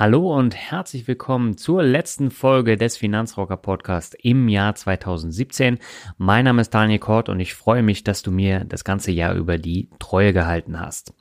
Hallo und herzlich willkommen zur letzten Folge des Finanzrocker Podcast im Jahr 2017. Mein Name ist Daniel Kort und ich freue mich, dass du mir das ganze Jahr über die Treue gehalten hast.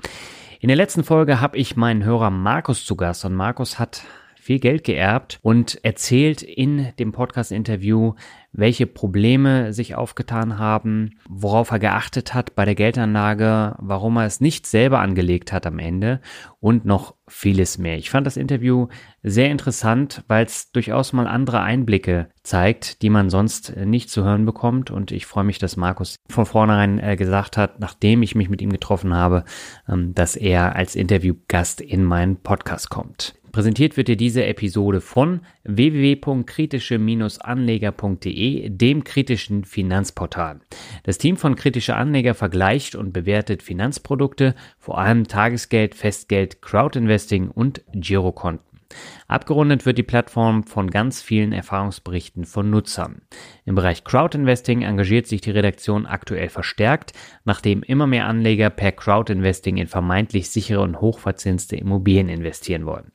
In der letzten Folge habe ich meinen Hörer Markus zu Gast und Markus hat viel Geld geerbt und erzählt in dem Podcast-Interview, welche Probleme sich aufgetan haben, worauf er geachtet hat bei der Geldanlage, warum er es nicht selber angelegt hat am Ende und noch vieles mehr. Ich fand das Interview sehr interessant, weil es durchaus mal andere Einblicke zeigt, die man sonst nicht zu hören bekommt. Und ich freue mich, dass Markus von vornherein äh, gesagt hat, nachdem ich mich mit ihm getroffen habe, ähm, dass er als Interviewgast in meinen Podcast kommt. Präsentiert wird dir diese Episode von www.kritische-anleger.de, dem kritischen Finanzportal. Das Team von kritische Anleger vergleicht und bewertet Finanzprodukte, vor allem Tagesgeld, Festgeld, Crowdinvesting und Girokonten. Abgerundet wird die Plattform von ganz vielen Erfahrungsberichten von Nutzern. Im Bereich Crowdinvesting engagiert sich die Redaktion aktuell verstärkt, nachdem immer mehr Anleger per Crowdinvesting in vermeintlich sichere und hochverzinste Immobilien investieren wollen.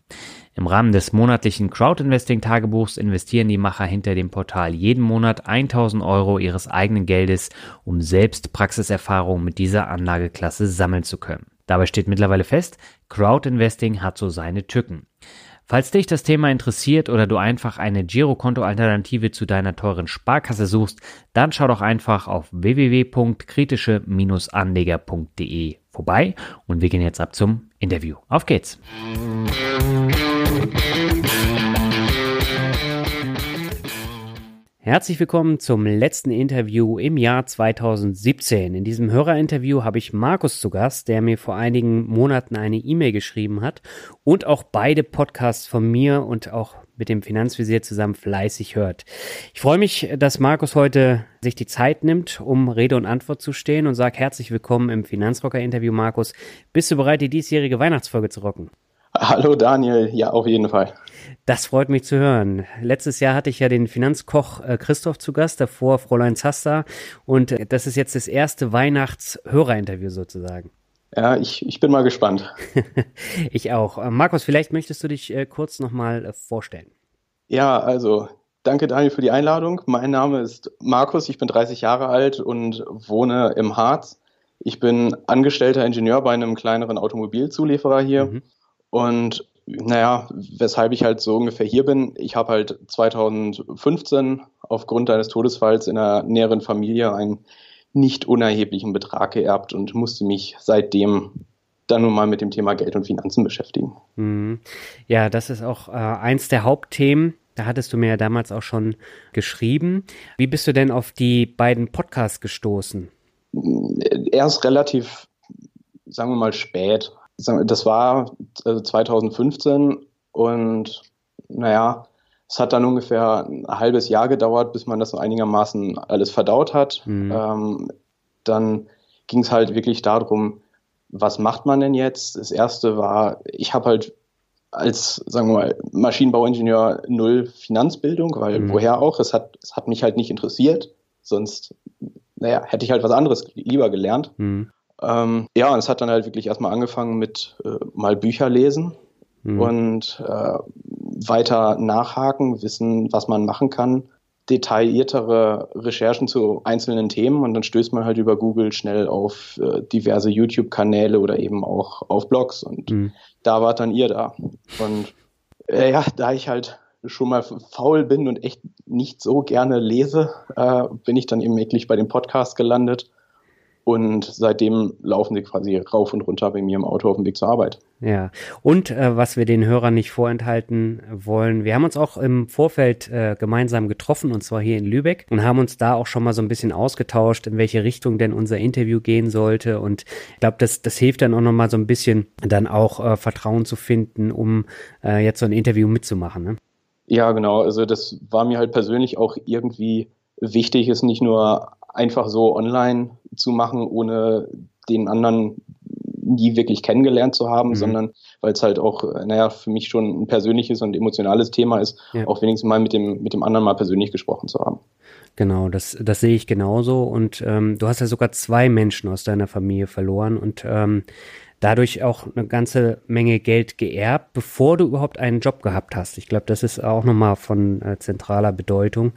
Im Rahmen des monatlichen Crowdinvesting-Tagebuchs investieren die Macher hinter dem Portal jeden Monat 1000 Euro ihres eigenen Geldes, um selbst Praxiserfahrung mit dieser Anlageklasse sammeln zu können. Dabei steht mittlerweile fest, Crowdinvesting hat so seine Tücken. Falls dich das Thema interessiert oder du einfach eine Girokonto-Alternative zu deiner teuren Sparkasse suchst, dann schau doch einfach auf www.kritische-anleger.de vorbei und wir gehen jetzt ab zum Interview. Auf geht's! Herzlich willkommen zum letzten Interview im Jahr 2017. In diesem Hörerinterview habe ich Markus zu Gast, der mir vor einigen Monaten eine E-Mail geschrieben hat und auch beide Podcasts von mir und auch mit dem Finanzvisier zusammen fleißig hört. Ich freue mich, dass Markus heute sich die Zeit nimmt, um Rede und Antwort zu stehen und sage herzlich willkommen im Finanzrocker-Interview, Markus. Bist du bereit, die diesjährige Weihnachtsfolge zu rocken? Hallo Daniel, ja, auf jeden Fall. Das freut mich zu hören. Letztes Jahr hatte ich ja den Finanzkoch äh, Christoph zu Gast, davor Fräulein Zaster. Und äh, das ist jetzt das erste Weihnachtshörerinterview sozusagen. Ja, ich, ich bin mal gespannt. ich auch. Äh, Markus, vielleicht möchtest du dich kurz nochmal vorstellen. Ja, also danke Daniel für die Einladung. Mein Name ist Markus, ich bin 30 Jahre alt und wohne im Harz. Ich bin angestellter Ingenieur bei einem kleineren Automobilzulieferer hier. Mhm. Und naja, weshalb ich halt so ungefähr hier bin, ich habe halt 2015 aufgrund eines Todesfalls in einer näheren Familie einen nicht unerheblichen Betrag geerbt und musste mich seitdem dann nun mal mit dem Thema Geld und Finanzen beschäftigen. Mhm. Ja, das ist auch äh, eins der Hauptthemen. Da hattest du mir ja damals auch schon geschrieben. Wie bist du denn auf die beiden Podcasts gestoßen? Erst relativ, sagen wir mal, spät das war 2015 äh, und naja, es hat dann ungefähr ein halbes Jahr gedauert, bis man das einigermaßen alles verdaut hat. Mhm. Ähm, dann ging es halt wirklich darum, was macht man denn jetzt? Das erste war, ich habe halt als, sagen wir mal, Maschinenbauingenieur null Finanzbildung, weil mhm. woher auch? Es hat, es hat mich halt nicht interessiert. Sonst, naja, hätte ich halt was anderes lieber gelernt. Mhm. Ähm, ja, und es hat dann halt wirklich erstmal angefangen mit äh, mal Bücher lesen mhm. und äh, weiter nachhaken, wissen, was man machen kann. detailliertere Recherchen zu einzelnen Themen und dann stößt man halt über Google schnell auf äh, diverse YouTube-Kanäle oder eben auch auf Blogs und mhm. da war dann ihr da. Und äh, ja, da ich halt schon mal faul bin und echt nicht so gerne lese, äh, bin ich dann eben wirklich bei dem Podcast gelandet und seitdem laufen sie quasi rauf und runter bei mir im Auto auf dem Weg zur Arbeit. Ja, und äh, was wir den Hörern nicht vorenthalten wollen, wir haben uns auch im Vorfeld äh, gemeinsam getroffen, und zwar hier in Lübeck, und haben uns da auch schon mal so ein bisschen ausgetauscht, in welche Richtung denn unser Interview gehen sollte. Und ich glaube, das, das hilft dann auch nochmal so ein bisschen, dann auch äh, Vertrauen zu finden, um äh, jetzt so ein Interview mitzumachen. Ne? Ja, genau. Also das war mir halt persönlich auch irgendwie wichtig, es nicht nur einfach so online zu machen, ohne den anderen nie wirklich kennengelernt zu haben, mhm. sondern weil es halt auch, naja, für mich schon ein persönliches und emotionales Thema ist, ja. auch wenigstens mal mit dem, mit dem anderen mal persönlich gesprochen zu haben. Genau, das, das sehe ich genauso. Und ähm, du hast ja sogar zwei Menschen aus deiner Familie verloren und ähm, dadurch auch eine ganze Menge Geld geerbt, bevor du überhaupt einen Job gehabt hast. Ich glaube, das ist auch nochmal von äh, zentraler Bedeutung.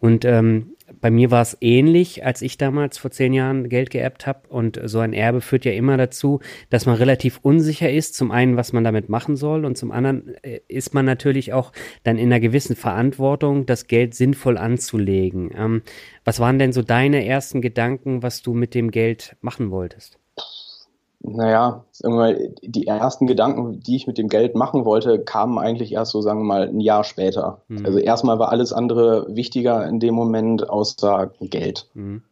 Und ähm, bei mir war es ähnlich, als ich damals vor zehn Jahren Geld geerbt habe. Und so ein Erbe führt ja immer dazu, dass man relativ unsicher ist. Zum einen, was man damit machen soll. Und zum anderen äh, ist man natürlich auch dann in einer gewissen Verantwortung, das Geld sinnvoll anzulegen. Ähm, was waren denn so deine ersten Gedanken, was du mit dem Geld machen wolltest? Naja, mal, die ersten Gedanken, die ich mit dem Geld machen wollte, kamen eigentlich erst so, sagen wir mal, ein Jahr später. Mhm. Also erstmal war alles andere wichtiger in dem Moment außer Geld. Mhm.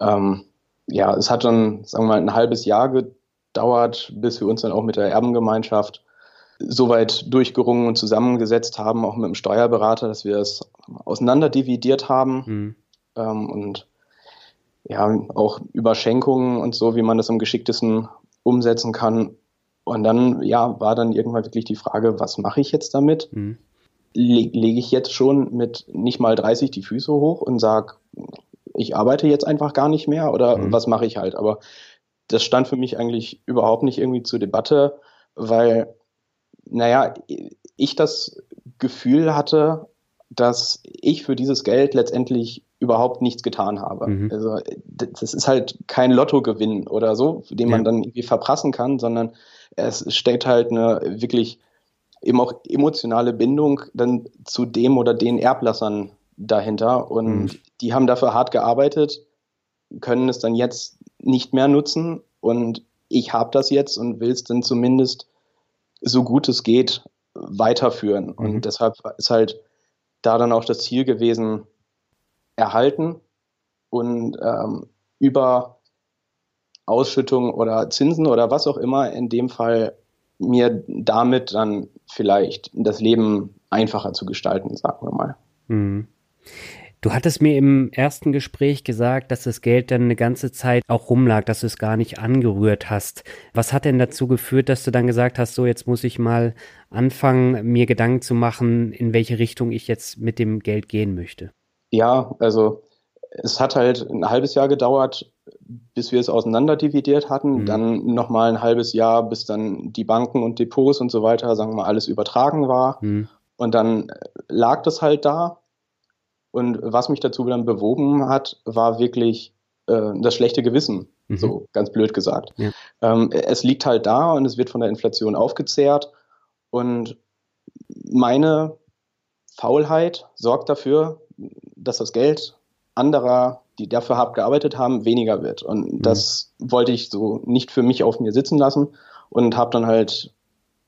Ähm, ja, es hat dann, sagen wir mal, ein halbes Jahr gedauert, bis wir uns dann auch mit der Erbengemeinschaft soweit durchgerungen und zusammengesetzt haben, auch mit dem Steuerberater, dass wir es auseinanderdividiert haben. Mhm. Ähm, und ja, auch über Schenkungen und so, wie man das am geschicktesten umsetzen kann. Und dann, ja, war dann irgendwann wirklich die Frage, was mache ich jetzt damit? Mhm. Le lege ich jetzt schon mit nicht mal 30 die Füße hoch und sage, ich arbeite jetzt einfach gar nicht mehr oder mhm. was mache ich halt? Aber das stand für mich eigentlich überhaupt nicht irgendwie zur Debatte, weil, naja, ich das Gefühl hatte, dass ich für dieses Geld letztendlich überhaupt nichts getan habe. Mhm. Also das ist halt kein Lottogewinn oder so, den man ja. dann irgendwie verprassen kann, sondern es steckt halt eine wirklich eben auch emotionale Bindung dann zu dem oder den Erblassern dahinter und mhm. die haben dafür hart gearbeitet, können es dann jetzt nicht mehr nutzen und ich habe das jetzt und will es dann zumindest so gut es geht weiterführen mhm. und deshalb ist halt da dann auch das Ziel gewesen, erhalten und ähm, über Ausschüttung oder Zinsen oder was auch immer in dem Fall mir damit dann vielleicht das Leben einfacher zu gestalten, sagen wir mal. Mhm. Du hattest mir im ersten Gespräch gesagt, dass das Geld dann eine ganze Zeit auch rumlag, dass du es gar nicht angerührt hast. Was hat denn dazu geführt, dass du dann gesagt hast, so jetzt muss ich mal anfangen, mir Gedanken zu machen, in welche Richtung ich jetzt mit dem Geld gehen möchte? Ja, also es hat halt ein halbes Jahr gedauert, bis wir es auseinanderdividiert hatten. Mhm. Dann nochmal ein halbes Jahr, bis dann die Banken und Depots und so weiter, sagen wir mal, alles übertragen war. Mhm. Und dann lag das halt da. Und was mich dazu dann bewogen hat, war wirklich äh, das schlechte Gewissen. Mhm. So ganz blöd gesagt. Ja. Ähm, es liegt halt da und es wird von der Inflation aufgezehrt. Und meine Faulheit sorgt dafür, dass das Geld anderer, die dafür hart gearbeitet haben, weniger wird. Und mhm. das wollte ich so nicht für mich auf mir sitzen lassen und habe dann halt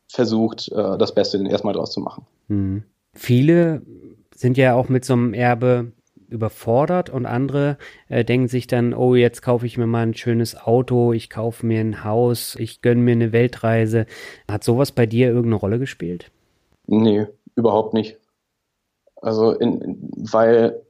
versucht, äh, das Beste erstmal draus zu machen. Mhm. Viele sind ja auch mit so einem Erbe überfordert und andere äh, denken sich dann, oh, jetzt kaufe ich mir mal ein schönes Auto, ich kaufe mir ein Haus, ich gönne mir eine Weltreise. Hat sowas bei dir irgendeine Rolle gespielt? Nee, überhaupt nicht. Also, in, weil,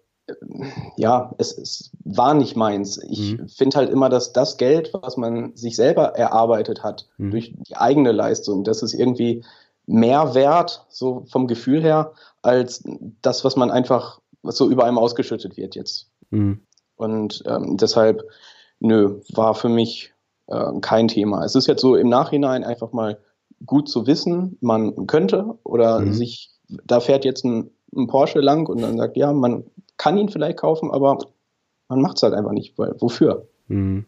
ja, es, es war nicht meins. Ich mhm. finde halt immer, dass das Geld, was man sich selber erarbeitet hat, mhm. durch die eigene Leistung, das ist irgendwie mehr wert, so vom Gefühl her, als das, was man einfach, was so über einem ausgeschüttet wird jetzt. Mhm. Und ähm, deshalb, nö, war für mich äh, kein Thema. Es ist jetzt so im Nachhinein einfach mal gut zu wissen, man könnte oder mhm. sich, da fährt jetzt ein ein Porsche lang und dann sagt, ja, man kann ihn vielleicht kaufen, aber man macht es halt einfach nicht, weil wofür? Mhm.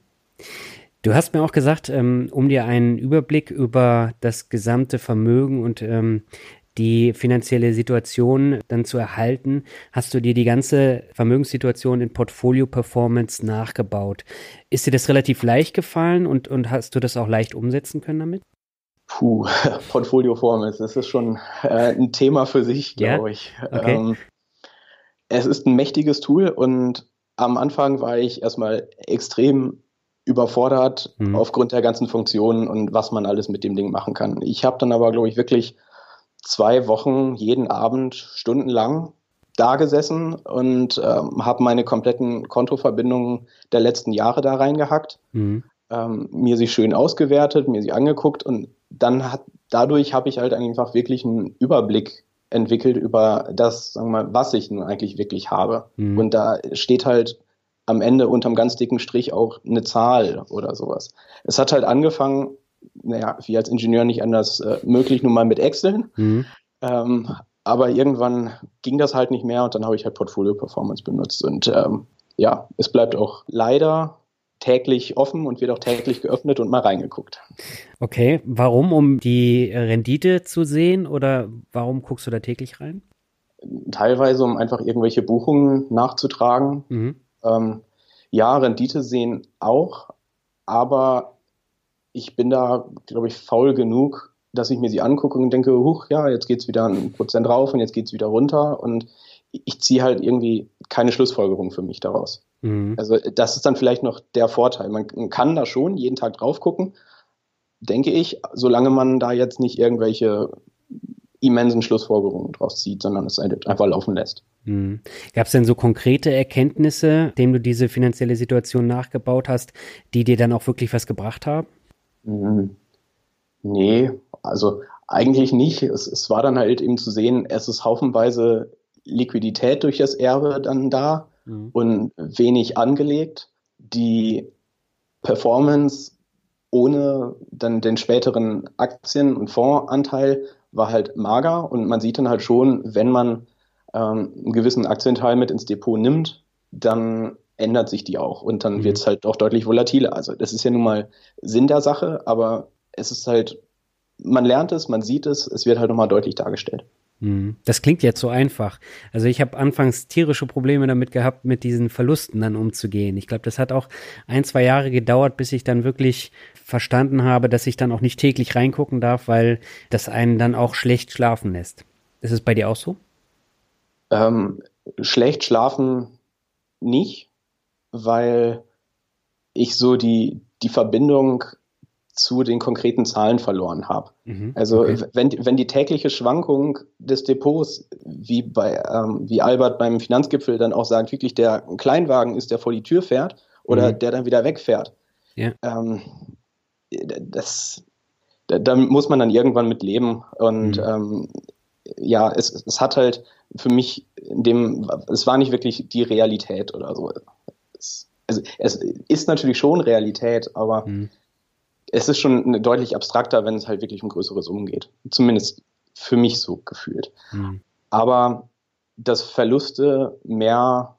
Du hast mir auch gesagt, ähm, um dir einen Überblick über das gesamte Vermögen und ähm, die finanzielle Situation dann zu erhalten, hast du dir die ganze Vermögenssituation in Portfolio Performance nachgebaut. Ist dir das relativ leicht gefallen und, und hast du das auch leicht umsetzen können damit? Puh, Portfolio Performance, das ist schon äh, ein Thema für sich, glaube ja? ich. Okay. Ähm, es ist ein mächtiges Tool und am Anfang war ich erstmal extrem überfordert mhm. aufgrund der ganzen Funktionen und was man alles mit dem Ding machen kann. Ich habe dann aber, glaube ich, wirklich zwei Wochen jeden Abend stundenlang da gesessen und ähm, habe meine kompletten Kontoverbindungen der letzten Jahre da reingehackt, mhm. ähm, mir sie schön ausgewertet, mir sie angeguckt und dann hat dadurch habe ich halt einfach wirklich einen Überblick entwickelt über das, sagen wir mal, was ich nun eigentlich wirklich habe. Mhm. Und da steht halt am Ende unterm ganz dicken Strich auch eine Zahl oder sowas. Es hat halt angefangen, naja, wie als Ingenieur nicht anders äh, möglich, nun mal mit Excel. Mhm. Ähm, aber irgendwann ging das halt nicht mehr und dann habe ich halt Portfolio Performance benutzt. Und ähm, ja, es bleibt auch leider täglich offen und wird auch täglich geöffnet und mal reingeguckt. Okay, warum? Um die Rendite zu sehen oder warum guckst du da täglich rein? Teilweise, um einfach irgendwelche Buchungen nachzutragen. Mhm. Ähm, ja, Rendite sehen auch, aber ich bin da, glaube ich, faul genug, dass ich mir sie angucke und denke, huch, ja, jetzt geht es wieder ein Prozent rauf und jetzt geht es wieder runter und ich ziehe halt irgendwie keine Schlussfolgerung für mich daraus. Mhm. Also das ist dann vielleicht noch der Vorteil. Man kann da schon jeden Tag drauf gucken, denke ich, solange man da jetzt nicht irgendwelche immensen Schlussfolgerungen draus zieht, sondern es einfach laufen lässt. Mhm. Gab es denn so konkrete Erkenntnisse, dem du diese finanzielle Situation nachgebaut hast, die dir dann auch wirklich was gebracht haben? Mhm. Nee, also eigentlich nicht. Es, es war dann halt eben zu sehen, es ist haufenweise Liquidität durch das Erbe dann da mhm. und wenig angelegt. Die Performance ohne dann den späteren Aktien- und Fondsanteil war halt mager und man sieht dann halt schon, wenn man ähm, einen gewissen Aktienteil mit ins Depot nimmt, dann ändert sich die auch und dann mhm. wird es halt auch deutlich volatiler. Also das ist ja nun mal Sinn der Sache, aber es ist halt, man lernt es, man sieht es, es wird halt nochmal deutlich dargestellt. Mhm. Das klingt jetzt so einfach. Also ich habe anfangs tierische Probleme damit gehabt, mit diesen Verlusten dann umzugehen. Ich glaube, das hat auch ein, zwei Jahre gedauert, bis ich dann wirklich verstanden habe, dass ich dann auch nicht täglich reingucken darf, weil das einen dann auch schlecht schlafen lässt. Ist es bei dir auch so? Ähm, schlecht schlafen nicht, weil ich so die, die Verbindung zu den konkreten Zahlen verloren habe. Mhm, also okay. wenn, wenn die tägliche Schwankung des Depots, wie bei ähm, wie Albert beim Finanzgipfel dann auch sagt, wirklich der Kleinwagen ist, der vor die Tür fährt oder mhm. der dann wieder wegfährt. Ja. Ähm, das, da, da, muss man dann irgendwann mit leben. Und mhm. ähm, ja, es, es hat halt für mich in dem, es war nicht wirklich die Realität oder so. Es, also es ist natürlich schon Realität, aber mhm. Es ist schon deutlich abstrakter, wenn es halt wirklich um größere Summen geht. Zumindest für mich so gefühlt. Mhm. Aber dass Verluste mehr,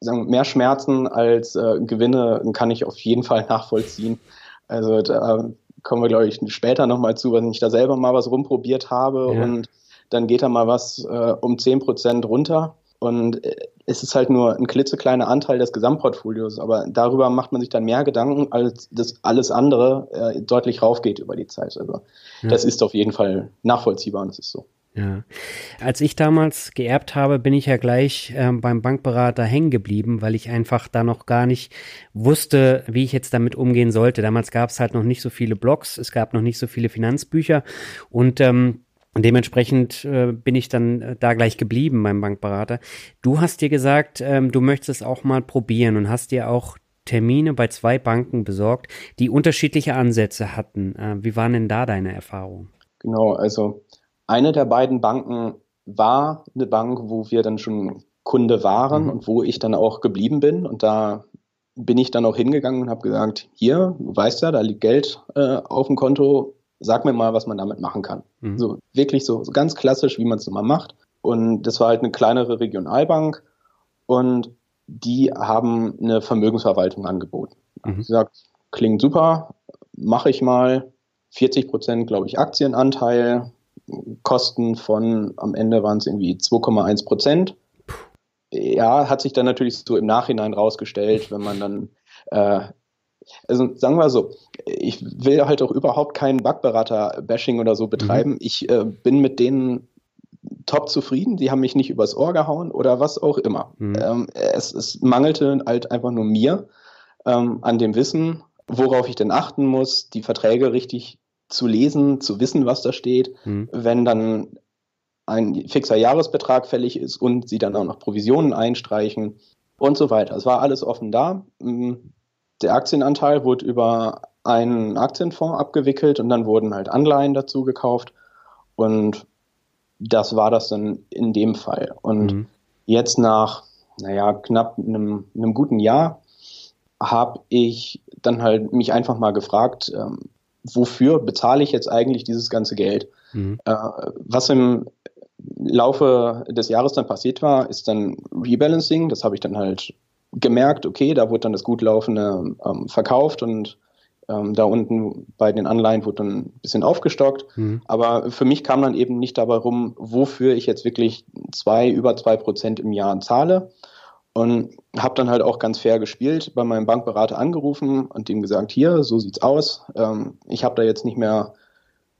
sagen, mehr Schmerzen als äh, Gewinne kann ich auf jeden Fall nachvollziehen. Also da kommen wir, glaube ich, später nochmal zu, wenn ich da selber mal was rumprobiert habe ja. und dann geht da mal was äh, um 10% runter. Und es ist halt nur ein klitzekleiner Anteil des Gesamtportfolios, aber darüber macht man sich dann mehr Gedanken, als das alles andere äh, deutlich raufgeht über die Zeit. Also ja. das ist auf jeden Fall nachvollziehbar und das ist so. Ja. Als ich damals geerbt habe, bin ich ja gleich äh, beim Bankberater hängen geblieben, weil ich einfach da noch gar nicht wusste, wie ich jetzt damit umgehen sollte. Damals gab es halt noch nicht so viele Blogs, es gab noch nicht so viele Finanzbücher und ähm, und dementsprechend äh, bin ich dann äh, da gleich geblieben beim Bankberater. Du hast dir gesagt, ähm, du möchtest es auch mal probieren und hast dir auch Termine bei zwei Banken besorgt, die unterschiedliche Ansätze hatten. Äh, wie waren denn da deine Erfahrungen? Genau, also eine der beiden Banken war eine Bank, wo wir dann schon Kunde waren mhm. und wo ich dann auch geblieben bin. Und da bin ich dann auch hingegangen und habe gesagt, hier, du weißt ja, da liegt Geld äh, auf dem Konto, sag mir mal, was man damit machen kann. Mhm. So wirklich so, so ganz klassisch, wie man es immer macht. Und das war halt eine kleinere Regionalbank und die haben eine Vermögensverwaltung angeboten. Mhm. Ich gesagt, klingt super, mache ich mal. 40 Prozent, glaube ich, Aktienanteil, Kosten von am Ende waren es irgendwie 2,1 Prozent. Ja, hat sich dann natürlich so im Nachhinein rausgestellt, wenn man dann, äh, also sagen wir so, ich will halt auch überhaupt keinen Backberater-Bashing oder so betreiben. Mhm. Ich äh, bin mit denen top zufrieden, die haben mich nicht übers Ohr gehauen oder was auch immer. Mhm. Ähm, es, es, mangelte halt einfach nur mir ähm, an dem Wissen, worauf ich denn achten muss, die Verträge richtig zu lesen, zu wissen, was da steht. Mhm. Wenn dann ein fixer Jahresbetrag fällig ist und sie dann auch noch Provisionen einstreichen und so weiter. Es war alles offen da. Der Aktienanteil wurde über einen Aktienfonds abgewickelt und dann wurden halt Anleihen dazu gekauft. Und das war das dann in dem Fall. Und mhm. jetzt nach, naja, knapp einem, einem guten Jahr habe ich dann halt mich einfach mal gefragt, ähm, wofür bezahle ich jetzt eigentlich dieses ganze Geld? Mhm. Äh, was im Laufe des Jahres dann passiert war, ist dann Rebalancing. Das habe ich dann halt gemerkt, okay, da wurde dann das gut laufende ähm, verkauft und ähm, da unten bei den Anleihen wurde dann ein bisschen aufgestockt. Mhm. Aber für mich kam dann eben nicht dabei rum, wofür ich jetzt wirklich zwei, über zwei Prozent im Jahr zahle. Und habe dann halt auch ganz fair gespielt, bei meinem Bankberater angerufen und dem gesagt, hier, so sieht's aus. Ähm, ich habe da jetzt nicht mehr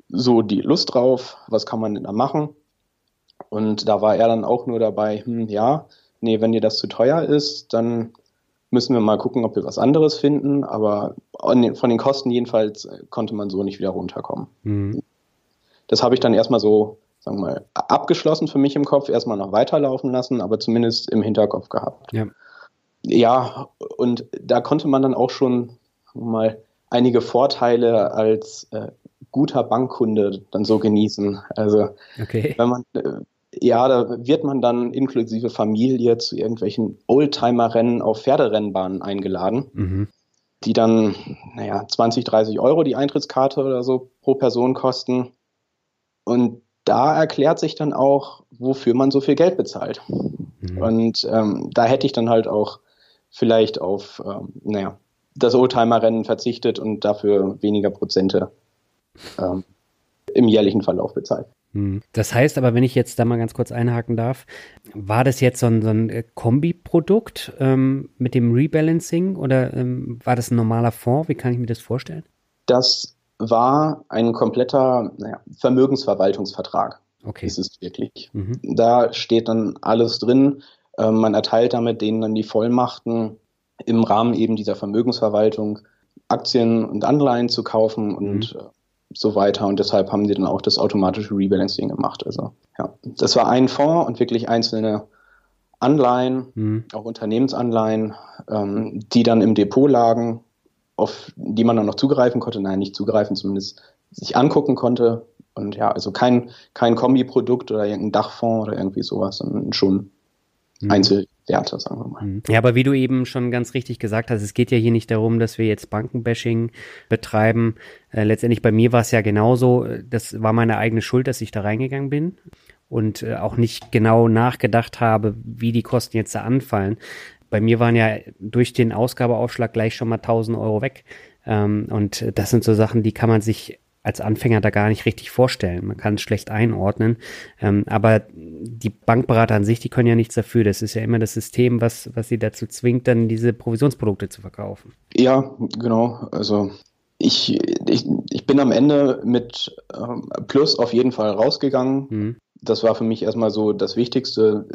so die Lust drauf. Was kann man denn da machen? Und da war er dann auch nur dabei, hm, ja, nee, wenn dir das zu teuer ist, dann müssen wir mal gucken, ob wir was anderes finden. Aber von den Kosten jedenfalls äh, konnte man so nicht wieder runterkommen. Mhm. Das habe ich dann erstmal so, sagen wir mal, abgeschlossen für mich im Kopf, erstmal noch weiterlaufen lassen, aber zumindest im Hinterkopf gehabt. Ja, ja und da konnte man dann auch schon mal einige Vorteile als äh, guter Bankkunde dann so genießen. Also okay. wenn man äh, ja, da wird man dann inklusive Familie zu irgendwelchen Oldtimer-Rennen auf Pferderennbahnen eingeladen, mhm. die dann, naja, 20, 30 Euro die Eintrittskarte oder so pro Person kosten. Und da erklärt sich dann auch, wofür man so viel Geld bezahlt. Mhm. Und ähm, da hätte ich dann halt auch vielleicht auf, ähm, naja, das Oldtimer-Rennen verzichtet und dafür weniger Prozente ähm, im jährlichen Verlauf bezahlt. Hm. Das heißt aber, wenn ich jetzt da mal ganz kurz einhaken darf, war das jetzt so ein, so ein äh, Kombiprodukt ähm, mit dem Rebalancing oder ähm, war das ein normaler Fonds? Wie kann ich mir das vorstellen? Das war ein kompletter naja, Vermögensverwaltungsvertrag. Okay. Ist es wirklich. Mhm. Da steht dann alles drin. Äh, man erteilt damit denen dann die Vollmachten im Rahmen eben dieser Vermögensverwaltung Aktien und Anleihen zu kaufen und mhm. So weiter. Und deshalb haben die dann auch das automatische Rebalancing gemacht. Also ja, das war ein Fonds und wirklich einzelne Anleihen, mhm. auch Unternehmensanleihen, ähm, die dann im Depot lagen, auf die man dann noch zugreifen konnte. Nein, nicht zugreifen, zumindest sich angucken konnte. Und ja, also kein, kein Kombiprodukt oder irgendein Dachfonds oder irgendwie sowas, sondern schon mhm. Einzel, Werte, sagen wir mal. Mhm. Ja, aber wie du eben schon ganz richtig gesagt hast, es geht ja hier nicht darum, dass wir jetzt Bankenbashing betreiben. Äh, letztendlich bei mir war es ja genauso, das war meine eigene Schuld, dass ich da reingegangen bin und äh, auch nicht genau nachgedacht habe, wie die Kosten jetzt da anfallen. Bei mir waren ja durch den Ausgabeaufschlag gleich schon mal 1000 Euro weg. Ähm, und das sind so Sachen, die kann man sich als Anfänger da gar nicht richtig vorstellen. Man kann es schlecht einordnen. Ähm, aber die Bankberater an sich, die können ja nichts dafür. Das ist ja immer das System, was, was sie dazu zwingt, dann diese Provisionsprodukte zu verkaufen. Ja, genau. Also ich, ich, ich bin am Ende mit ähm, Plus auf jeden Fall rausgegangen. Mhm. Das war für mich erstmal so das Wichtigste.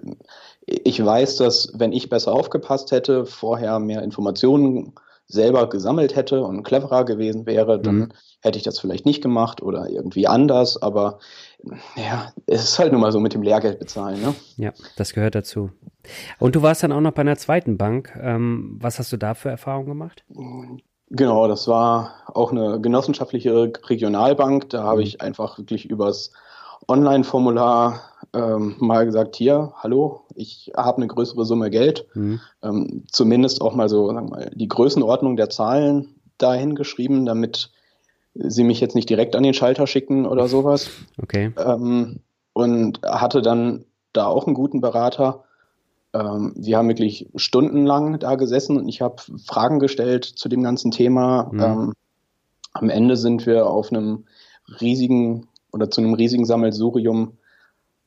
Ich weiß, dass wenn ich besser aufgepasst hätte, vorher mehr Informationen selber gesammelt hätte und cleverer gewesen wäre, dann mhm. hätte ich das vielleicht nicht gemacht oder irgendwie anders. Aber ja, es ist halt nun mal so mit dem Lehrgeld bezahlen. Ne? Ja, das gehört dazu. Und du warst dann auch noch bei einer zweiten Bank. Ähm, was hast du da für Erfahrungen gemacht? Genau, das war auch eine genossenschaftliche Regionalbank. Da habe mhm. ich einfach wirklich übers Online-Formular ähm, mal gesagt, hier, hallo, ich habe eine größere Summe Geld. Mhm. Ähm, zumindest auch mal so sagen wir mal, die Größenordnung der Zahlen dahin geschrieben, damit sie mich jetzt nicht direkt an den Schalter schicken oder sowas. Okay. Ähm, und hatte dann da auch einen guten Berater. Ähm, wir haben wirklich stundenlang da gesessen und ich habe Fragen gestellt zu dem ganzen Thema. Mhm. Ähm, am Ende sind wir auf einem riesigen oder zu einem riesigen Sammelsurium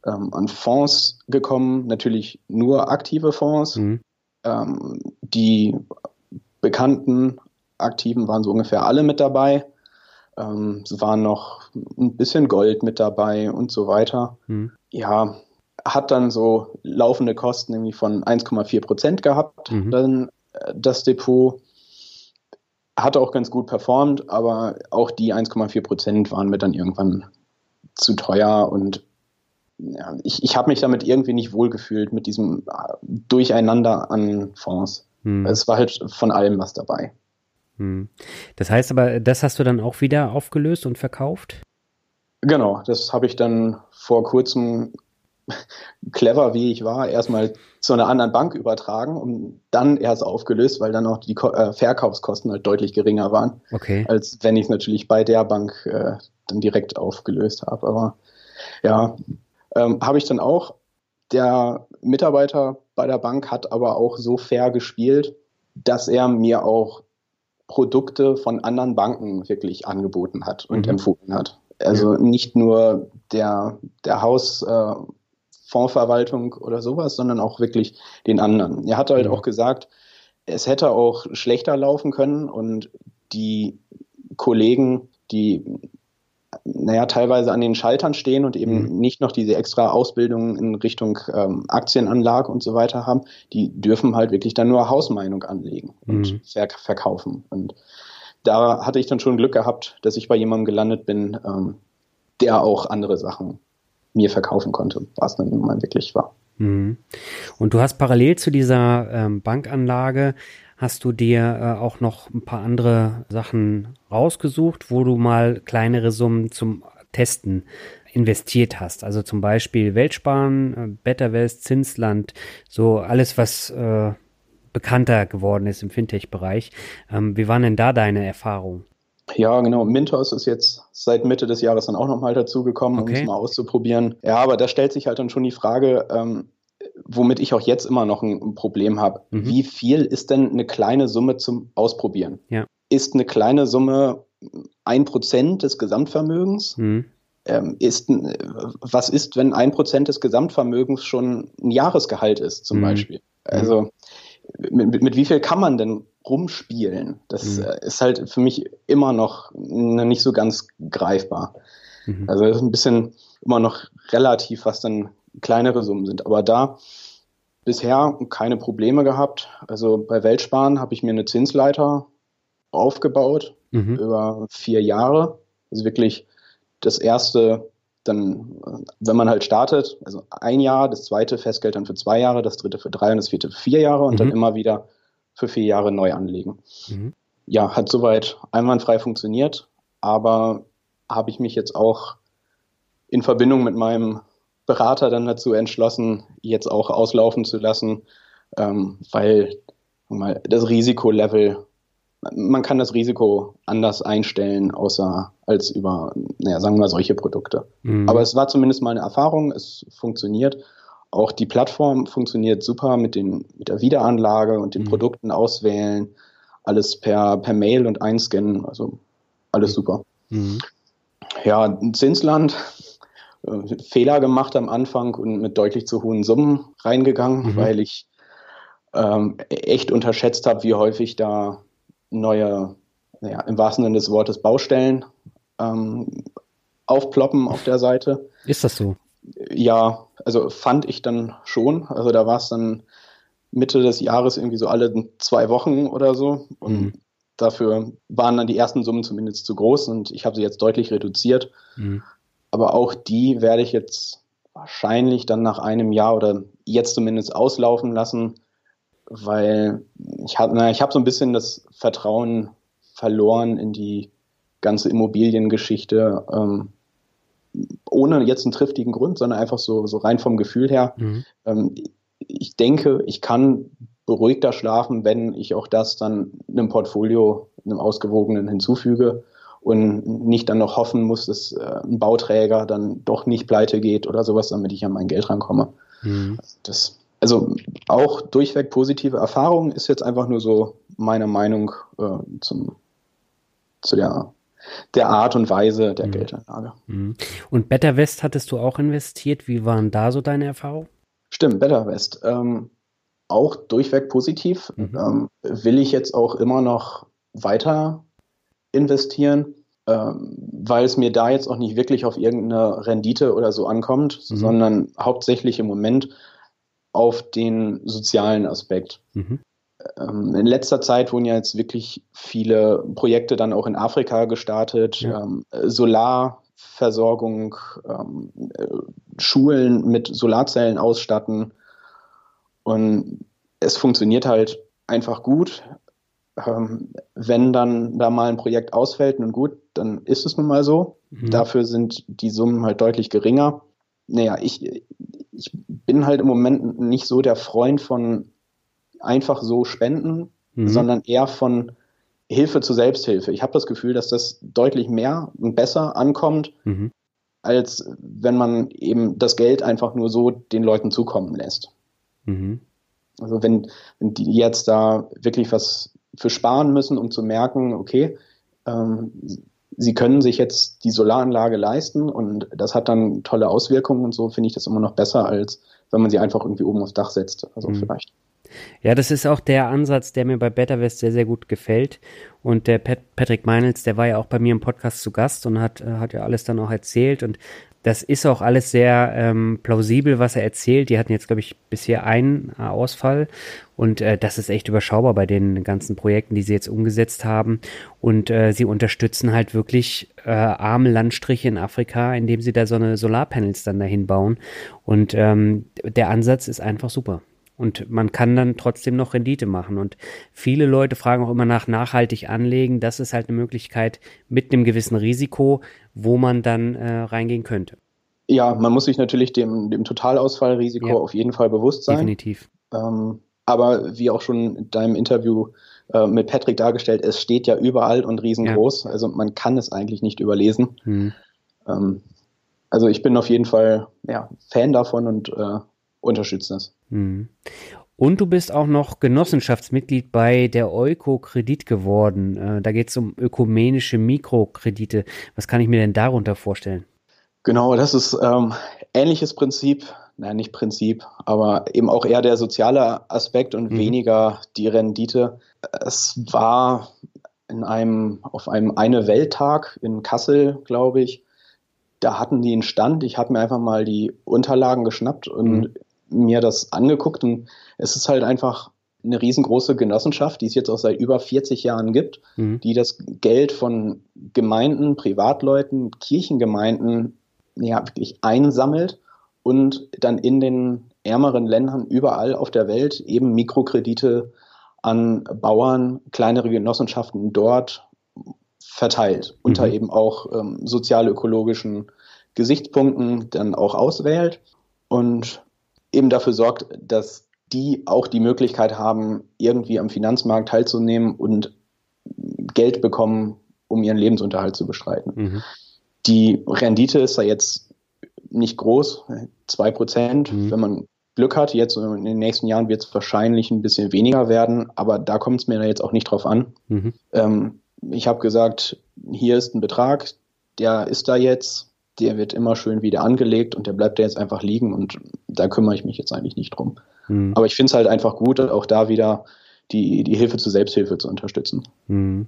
ähm, an Fonds gekommen, natürlich nur aktive Fonds. Mhm. Ähm, die bekannten Aktiven waren so ungefähr alle mit dabei. Ähm, es waren noch ein bisschen Gold mit dabei und so weiter. Mhm. Ja, hat dann so laufende Kosten irgendwie von 1,4 Prozent gehabt, mhm. dann äh, das Depot. Hat auch ganz gut performt, aber auch die 1,4 Prozent waren mir dann irgendwann zu teuer und ja, ich, ich habe mich damit irgendwie nicht wohlgefühlt mit diesem äh, Durcheinander an Fonds. Hm. Es war halt von allem was dabei. Hm. Das heißt aber, das hast du dann auch wieder aufgelöst und verkauft? Genau, das habe ich dann vor kurzem clever wie ich war, erstmal zu einer anderen Bank übertragen und dann erst aufgelöst, weil dann auch die äh, Verkaufskosten halt deutlich geringer waren, okay. als wenn ich es natürlich bei der Bank äh, dann direkt aufgelöst habe. Aber ja, ähm, habe ich dann auch. Der Mitarbeiter bei der Bank hat aber auch so fair gespielt, dass er mir auch Produkte von anderen Banken wirklich angeboten hat und mhm. empfohlen hat. Also nicht nur der, der Hausfondsverwaltung äh, oder sowas, sondern auch wirklich den anderen. Er hat halt mhm. auch gesagt, es hätte auch schlechter laufen können und die Kollegen, die naja, teilweise an den Schaltern stehen und eben mhm. nicht noch diese extra Ausbildung in Richtung ähm, Aktienanlage und so weiter haben, die dürfen halt wirklich dann nur Hausmeinung anlegen und mhm. verk verkaufen. Und da hatte ich dann schon Glück gehabt, dass ich bei jemandem gelandet bin, ähm, der auch andere Sachen mir verkaufen konnte, was dann mal wirklich war. Mhm. Und du hast parallel zu dieser ähm, Bankanlage hast du dir äh, auch noch ein paar andere Sachen rausgesucht, wo du mal kleinere Summen zum Testen investiert hast. Also zum Beispiel Weltsparen, äh, Betterwest, Zinsland, so alles, was äh, bekannter geworden ist im Fintech-Bereich. Ähm, wie waren denn da deine Erfahrungen? Ja, genau. Mintos ist jetzt seit Mitte des Jahres dann auch nochmal dazugekommen, okay. um es mal auszuprobieren. Ja, aber da stellt sich halt dann schon die Frage, ähm, womit ich auch jetzt immer noch ein Problem habe. Mhm. Wie viel ist denn eine kleine Summe zum Ausprobieren? Ja. Ist eine kleine Summe ein Prozent des Gesamtvermögens? Mhm. Ähm, ist, was ist, wenn ein Prozent des Gesamtvermögens schon ein Jahresgehalt ist, zum mhm. Beispiel? Also mit, mit, wie viel kann man denn rumspielen? Das mhm. Äh, ist halt für mich immer noch nicht so ganz greifbar. Mhm. Also ist ein bisschen immer noch relativ, was dann kleinere Summen sind. Aber da bisher keine Probleme gehabt. Also bei Weltsparen habe ich mir eine Zinsleiter aufgebaut mhm. über vier Jahre. Also wirklich das erste dann, wenn man halt startet, also ein Jahr, das zweite Festgeld dann für zwei Jahre, das dritte für drei und das vierte für vier Jahre und mhm. dann immer wieder für vier Jahre neu anlegen. Mhm. Ja, hat soweit einwandfrei funktioniert, aber habe ich mich jetzt auch in Verbindung mit meinem Berater dann dazu entschlossen, jetzt auch auslaufen zu lassen, ähm, weil mal das Risikolevel, man kann das Risiko anders einstellen, außer als über, naja, sagen wir mal, solche Produkte. Mhm. Aber es war zumindest mal eine Erfahrung, es funktioniert. Auch die Plattform funktioniert super mit, den, mit der Wiederanlage und den mhm. Produkten auswählen, alles per, per Mail und einscannen, also alles mhm. super. Mhm. Ja, Zinsland, äh, Fehler gemacht am Anfang und mit deutlich zu hohen Summen reingegangen, mhm. weil ich ähm, echt unterschätzt habe, wie häufig da neue, ja, im wahrsten Sinne des Wortes Baustellen ähm, aufploppen auf der Seite. Ist das so? Ja, also fand ich dann schon. Also da war es dann Mitte des Jahres irgendwie so alle zwei Wochen oder so. Und mhm. dafür waren dann die ersten Summen zumindest zu groß und ich habe sie jetzt deutlich reduziert. Mhm. Aber auch die werde ich jetzt wahrscheinlich dann nach einem Jahr oder jetzt zumindest auslaufen lassen, weil ich habe ich hab so ein bisschen das Vertrauen verloren in die ganze Immobiliengeschichte, ähm, ohne jetzt einen triftigen Grund, sondern einfach so, so rein vom Gefühl her. Mhm. Ähm, ich denke, ich kann beruhigter schlafen, wenn ich auch das dann einem Portfolio, einem ausgewogenen hinzufüge und nicht dann noch hoffen muss, dass äh, ein Bauträger dann doch nicht pleite geht oder sowas, damit ich an mein Geld rankomme. Mhm. Das, also auch durchweg positive Erfahrungen ist jetzt einfach nur so meine Meinung äh, zum, zu der, der Art und Weise der mhm. Geldanlage. Mhm. Und Better West hattest du auch investiert. Wie waren da so deine Erfahrungen? Stimmt, Better West. Ähm, auch durchweg positiv. Mhm. Ähm, will ich jetzt auch immer noch weiter investieren, ähm, weil es mir da jetzt auch nicht wirklich auf irgendeine Rendite oder so ankommt, mhm. sondern hauptsächlich im Moment auf den sozialen Aspekt. Mhm. Ähm, in letzter Zeit wurden ja jetzt wirklich viele Projekte dann auch in Afrika gestartet, ja. ähm, Solarversorgung, ähm, äh, Schulen mit Solarzellen ausstatten. Und es funktioniert halt einfach gut. Ähm, wenn dann da mal ein Projekt ausfällt, nun gut, dann ist es nun mal so. Mhm. Dafür sind die Summen halt deutlich geringer. Naja, ich, ich bin halt im Moment nicht so der Freund von einfach so spenden, mhm. sondern eher von Hilfe zur Selbsthilfe. Ich habe das Gefühl, dass das deutlich mehr und besser ankommt, mhm. als wenn man eben das Geld einfach nur so den Leuten zukommen lässt. Mhm. Also wenn, wenn die jetzt da wirklich was für sparen müssen, um zu merken, okay, ähm, sie können sich jetzt die Solaranlage leisten und das hat dann tolle Auswirkungen und so, finde ich das immer noch besser, als wenn man sie einfach irgendwie oben aufs Dach setzt. Also mhm. vielleicht. Ja, das ist auch der Ansatz, der mir bei BetterWest sehr, sehr gut gefällt. Und der Pat Patrick Meinels, der war ja auch bei mir im Podcast zu Gast und hat, äh, hat ja alles dann auch erzählt. Und das ist auch alles sehr ähm, plausibel, was er erzählt. Die hatten jetzt, glaube ich, bisher einen äh, Ausfall und äh, das ist echt überschaubar bei den ganzen Projekten, die sie jetzt umgesetzt haben. Und äh, sie unterstützen halt wirklich äh, arme Landstriche in Afrika, indem sie da so eine Solarpanels dann dahin bauen. Und ähm, der Ansatz ist einfach super. Und man kann dann trotzdem noch Rendite machen. Und viele Leute fragen auch immer nach nachhaltig anlegen. Das ist halt eine Möglichkeit mit einem gewissen Risiko, wo man dann äh, reingehen könnte. Ja, man muss sich natürlich dem, dem Totalausfallrisiko ja. auf jeden Fall bewusst sein. Definitiv. Ähm, aber wie auch schon in deinem Interview äh, mit Patrick dargestellt, es steht ja überall und riesengroß. Ja. Also man kann es eigentlich nicht überlesen. Hm. Ähm, also ich bin auf jeden Fall ja, Fan davon und äh, unterstützen es. Mhm. Und du bist auch noch Genossenschaftsmitglied bei der Euko Kredit geworden. Äh, da geht es um ökumenische Mikrokredite. Was kann ich mir denn darunter vorstellen? Genau, das ist ähm, ähnliches Prinzip. Nein, nicht Prinzip, aber eben auch eher der soziale Aspekt und mhm. weniger die Rendite. Es war in einem, auf einem eine Welttag in Kassel, glaube ich. Da hatten die einen Stand. Ich habe mir einfach mal die Unterlagen geschnappt und mhm mir das angeguckt und es ist halt einfach eine riesengroße Genossenschaft, die es jetzt auch seit über 40 Jahren gibt, mhm. die das Geld von Gemeinden, Privatleuten, Kirchengemeinden ja wirklich einsammelt und dann in den ärmeren Ländern überall auf der Welt eben Mikrokredite an Bauern, kleinere Genossenschaften dort verteilt, mhm. unter eben auch ähm, sozial-ökologischen Gesichtspunkten dann auch auswählt. Und eben dafür sorgt, dass die auch die Möglichkeit haben, irgendwie am Finanzmarkt teilzunehmen und Geld bekommen, um ihren Lebensunterhalt zu bestreiten. Mhm. Die Rendite ist da jetzt nicht groß, zwei Prozent. Mhm. Wenn man Glück hat, jetzt in den nächsten Jahren wird es wahrscheinlich ein bisschen weniger werden, aber da kommt es mir jetzt auch nicht drauf an. Mhm. Ähm, ich habe gesagt, hier ist ein Betrag, der ist da jetzt, der wird immer schön wieder angelegt und der bleibt da jetzt einfach liegen und da kümmere ich mich jetzt eigentlich nicht drum. Mhm. Aber ich finde es halt einfach gut, auch da wieder die, die Hilfe zur Selbsthilfe zu unterstützen. Mhm.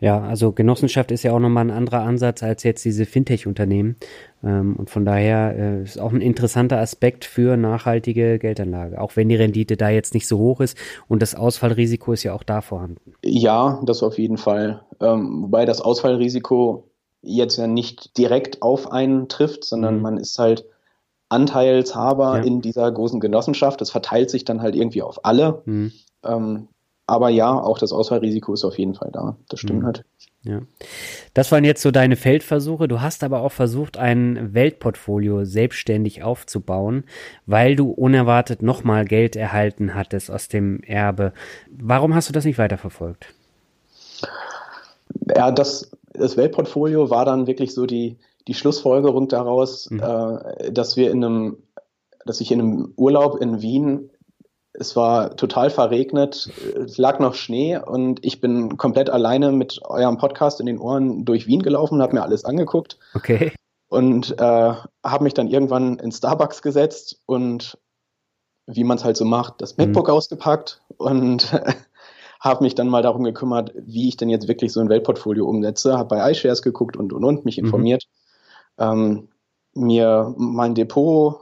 Ja, also Genossenschaft ist ja auch nochmal ein anderer Ansatz als jetzt diese Fintech-Unternehmen. Ähm, und von daher äh, ist auch ein interessanter Aspekt für nachhaltige Geldanlage, auch wenn die Rendite da jetzt nicht so hoch ist und das Ausfallrisiko ist ja auch da vorhanden. Ja, das auf jeden Fall. Ähm, wobei das Ausfallrisiko jetzt ja nicht direkt auf einen trifft, sondern mhm. man ist halt Anteilshaber ja. in dieser großen Genossenschaft. Das verteilt sich dann halt irgendwie auf alle. Mhm. Ähm, aber ja, auch das Ausfallrisiko ist auf jeden Fall da. Das stimmt mhm. halt. Ja. Das waren jetzt so deine Feldversuche. Du hast aber auch versucht, ein Weltportfolio selbstständig aufzubauen, weil du unerwartet nochmal Geld erhalten hattest aus dem Erbe. Warum hast du das nicht weiterverfolgt? Ja, das das Weltportfolio war dann wirklich so die, die Schlussfolgerung daraus, mhm. äh, dass wir in einem dass ich in einem Urlaub in Wien es war total verregnet, es lag noch Schnee und ich bin komplett alleine mit eurem Podcast in den Ohren durch Wien gelaufen, habe mir alles angeguckt. Okay. Und äh, habe mich dann irgendwann in Starbucks gesetzt und wie man es halt so macht, das MacBook mhm. ausgepackt und habe mich dann mal darum gekümmert, wie ich denn jetzt wirklich so ein Weltportfolio umsetze, habe bei iShares geguckt und und und mich mhm. informiert, mhm. ähm, mir mein Depot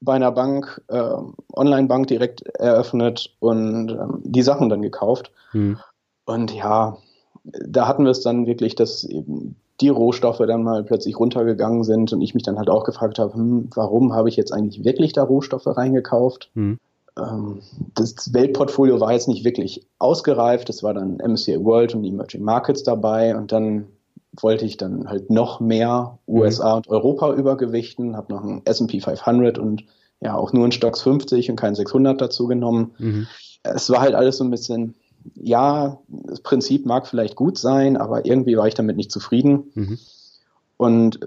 bei einer Bank, äh, Online-Bank direkt eröffnet und ähm, die Sachen dann gekauft. Hm. Und ja, da hatten wir es dann wirklich, dass eben die Rohstoffe dann mal plötzlich runtergegangen sind und ich mich dann halt auch gefragt habe, hm, warum habe ich jetzt eigentlich wirklich da Rohstoffe reingekauft? Hm. Ähm, das Weltportfolio war jetzt nicht wirklich ausgereift, es war dann MSCI World und Emerging Markets dabei und dann wollte ich dann halt noch mehr USA und Europa übergewichten, habe noch ein S&P 500 und ja auch nur ein Stocks 50 und kein 600 dazu genommen. Mhm. Es war halt alles so ein bisschen, ja, das Prinzip mag vielleicht gut sein, aber irgendwie war ich damit nicht zufrieden. Mhm. Und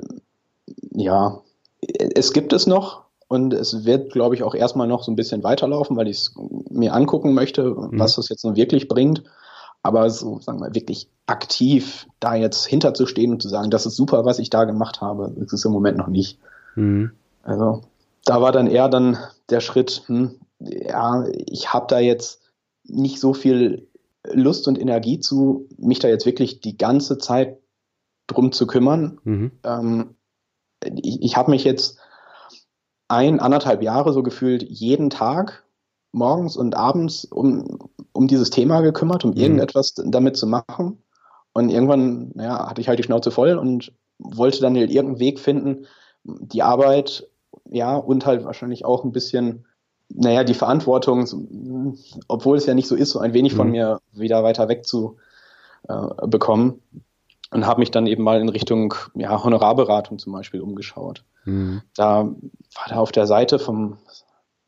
ja, es gibt es noch und es wird, glaube ich, auch erstmal noch so ein bisschen weiterlaufen, weil ich es mir angucken möchte, mhm. was das jetzt nun wirklich bringt. Aber so, sagen wir, wirklich aktiv da jetzt hinterzustehen und zu sagen, das ist super, was ich da gemacht habe, das ist im Moment noch nicht. Mhm. Also da war dann eher dann der Schritt, hm, ja, ich habe da jetzt nicht so viel Lust und Energie zu, mich da jetzt wirklich die ganze Zeit drum zu kümmern. Mhm. Ähm, ich ich habe mich jetzt ein, anderthalb Jahre so gefühlt jeden Tag morgens und abends um, um dieses Thema gekümmert, um mhm. irgendetwas damit zu machen. Und irgendwann ja, hatte ich halt die Schnauze voll und wollte dann halt irgendeinen Weg finden, die Arbeit, ja, und halt wahrscheinlich auch ein bisschen, naja, die Verantwortung, obwohl es ja nicht so ist, so ein wenig mhm. von mir wieder weiter weg zu äh, bekommen. Und habe mich dann eben mal in Richtung ja, Honorarberatung zum Beispiel umgeschaut. Mhm. Da war da auf der Seite vom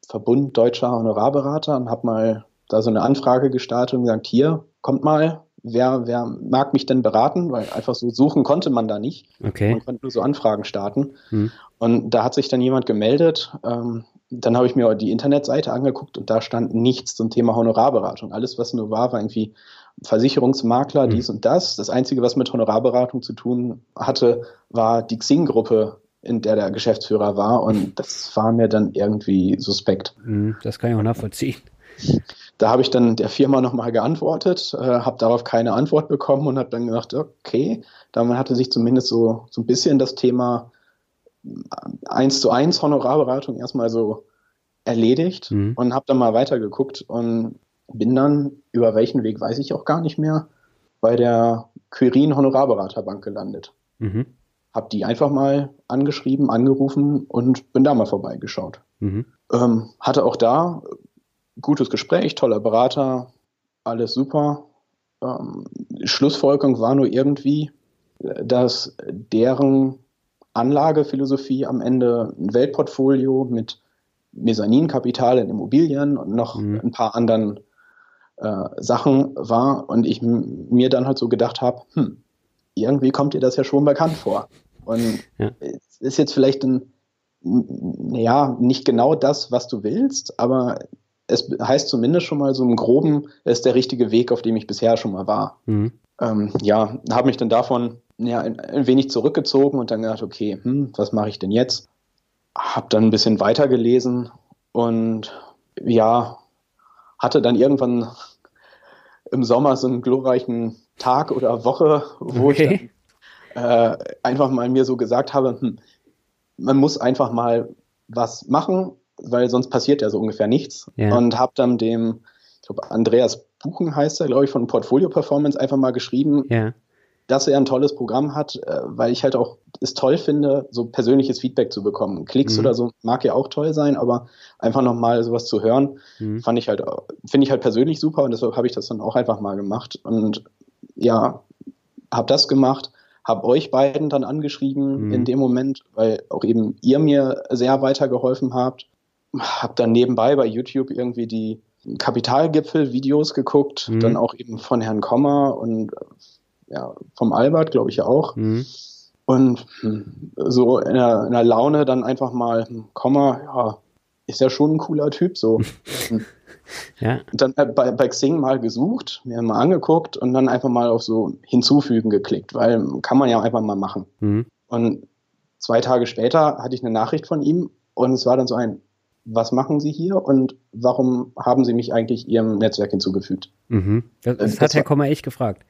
Verbund Deutscher Honorarberater und habe mal da so eine Anfrage gestartet und gesagt, hier, kommt mal, wer, wer mag mich denn beraten? Weil einfach so suchen konnte man da nicht. Okay. Man konnte nur so Anfragen starten. Hm. Und da hat sich dann jemand gemeldet. Ähm, dann habe ich mir die Internetseite angeguckt und da stand nichts zum Thema Honorarberatung. Alles, was nur war, war irgendwie Versicherungsmakler, dies und das. Das Einzige, was mit Honorarberatung zu tun hatte, war die Xing-Gruppe, in der der Geschäftsführer war. Und das war mir dann irgendwie suspekt. Hm, das kann ich auch nachvollziehen. Da habe ich dann der Firma nochmal geantwortet, äh, habe darauf keine Antwort bekommen und habe dann gedacht, okay, damit hatte sich zumindest so, so ein bisschen das Thema eins zu eins Honorarberatung erstmal so erledigt mhm. und habe dann mal weitergeguckt und bin dann, über welchen Weg weiß ich auch gar nicht mehr, bei der Quirin Honorarberaterbank gelandet. Mhm. Hab die einfach mal angeschrieben, angerufen und bin da mal vorbeigeschaut. Mhm. Ähm, hatte auch da gutes Gespräch, toller Berater, alles super. Ähm, Schlussfolgerung war nur irgendwie, dass deren Anlagephilosophie am Ende ein Weltportfolio mit Mezzaninkapital in Immobilien und noch mhm. ein paar anderen äh, Sachen war und ich mir dann halt so gedacht habe, hm, irgendwie kommt dir das ja schon bekannt vor. Und ja. es ist jetzt vielleicht ein, ja, nicht genau das, was du willst, aber es heißt zumindest schon mal so im Groben, es ist der richtige Weg, auf dem ich bisher schon mal war. Mhm. Ähm, ja, habe mich dann davon ja, ein, ein, wenig zurückgezogen und dann gedacht, okay, hm, was mache ich denn jetzt? Habe dann ein bisschen weiter gelesen und ja, hatte dann irgendwann im Sommer so einen glorreichen Tag oder Woche, wo okay. ich dann, äh, einfach mal mir so gesagt habe, hm, man muss einfach mal was machen weil sonst passiert ja so ungefähr nichts. Ja. Und habe dann dem, ich glaube, Andreas Buchen heißt er, glaube ich, von Portfolio Performance einfach mal geschrieben, ja. dass er ein tolles Programm hat, äh, weil ich halt auch es toll finde, so persönliches Feedback zu bekommen. Klicks mhm. oder so mag ja auch toll sein, aber einfach nochmal sowas zu hören, mhm. fand ich halt, finde ich halt persönlich super und deshalb habe ich das dann auch einfach mal gemacht. Und ja, habe das gemacht habe euch beiden dann angeschrieben mhm. in dem Moment, weil auch eben ihr mir sehr weitergeholfen habt habe dann nebenbei bei YouTube irgendwie die Kapitalgipfel-Videos geguckt, mhm. dann auch eben von Herrn Kommer und ja, vom Albert, glaube ich ja auch. Mhm. Und hm, so in der, in der, Laune dann einfach mal, hm, Kommer, ja, ist ja schon ein cooler Typ so. ja. Und dann bei, bei Xing mal gesucht, mir mal angeguckt und dann einfach mal auf so hinzufügen geklickt, weil kann man ja einfach mal machen. Mhm. Und zwei Tage später hatte ich eine Nachricht von ihm und es war dann so ein, was machen Sie hier und warum haben Sie mich eigentlich Ihrem Netzwerk hinzugefügt? Mhm. Das, das, das hat Herr Kommer echt gefragt.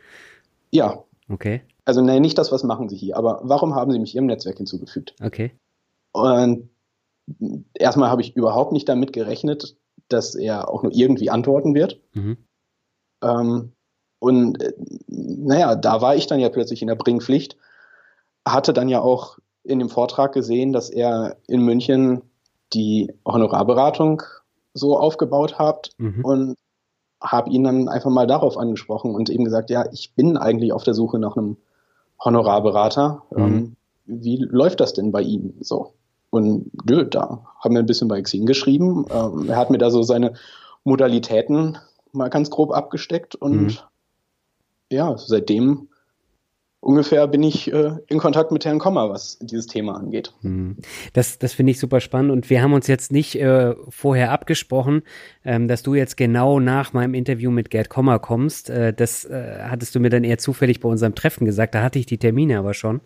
Ja. Okay. Also nee, nicht das, was machen Sie hier, aber warum haben Sie mich Ihrem Netzwerk hinzugefügt? Okay. Und erstmal habe ich überhaupt nicht damit gerechnet, dass er auch nur irgendwie antworten wird. Mhm. Ähm, und äh, naja, da war ich dann ja plötzlich in der Bringpflicht, hatte dann ja auch in dem Vortrag gesehen, dass er in München die Honorarberatung so aufgebaut hat mhm. und habe ihn dann einfach mal darauf angesprochen und eben gesagt, ja, ich bin eigentlich auf der Suche nach einem Honorarberater. Mhm. Ähm, wie läuft das denn bei Ihnen so? Und nö, da haben wir ein bisschen bei Xing geschrieben. Ähm, er hat mir da so seine Modalitäten mal ganz grob abgesteckt und mhm. ja, seitdem ungefähr bin ich äh, in Kontakt mit Herrn Kommer, was dieses Thema angeht. Hm. Das, das finde ich super spannend und wir haben uns jetzt nicht äh, vorher abgesprochen, ähm, dass du jetzt genau nach meinem Interview mit Gerd Kommer kommst. Äh, das äh, hattest du mir dann eher zufällig bei unserem Treffen gesagt, da hatte ich die Termine aber schon.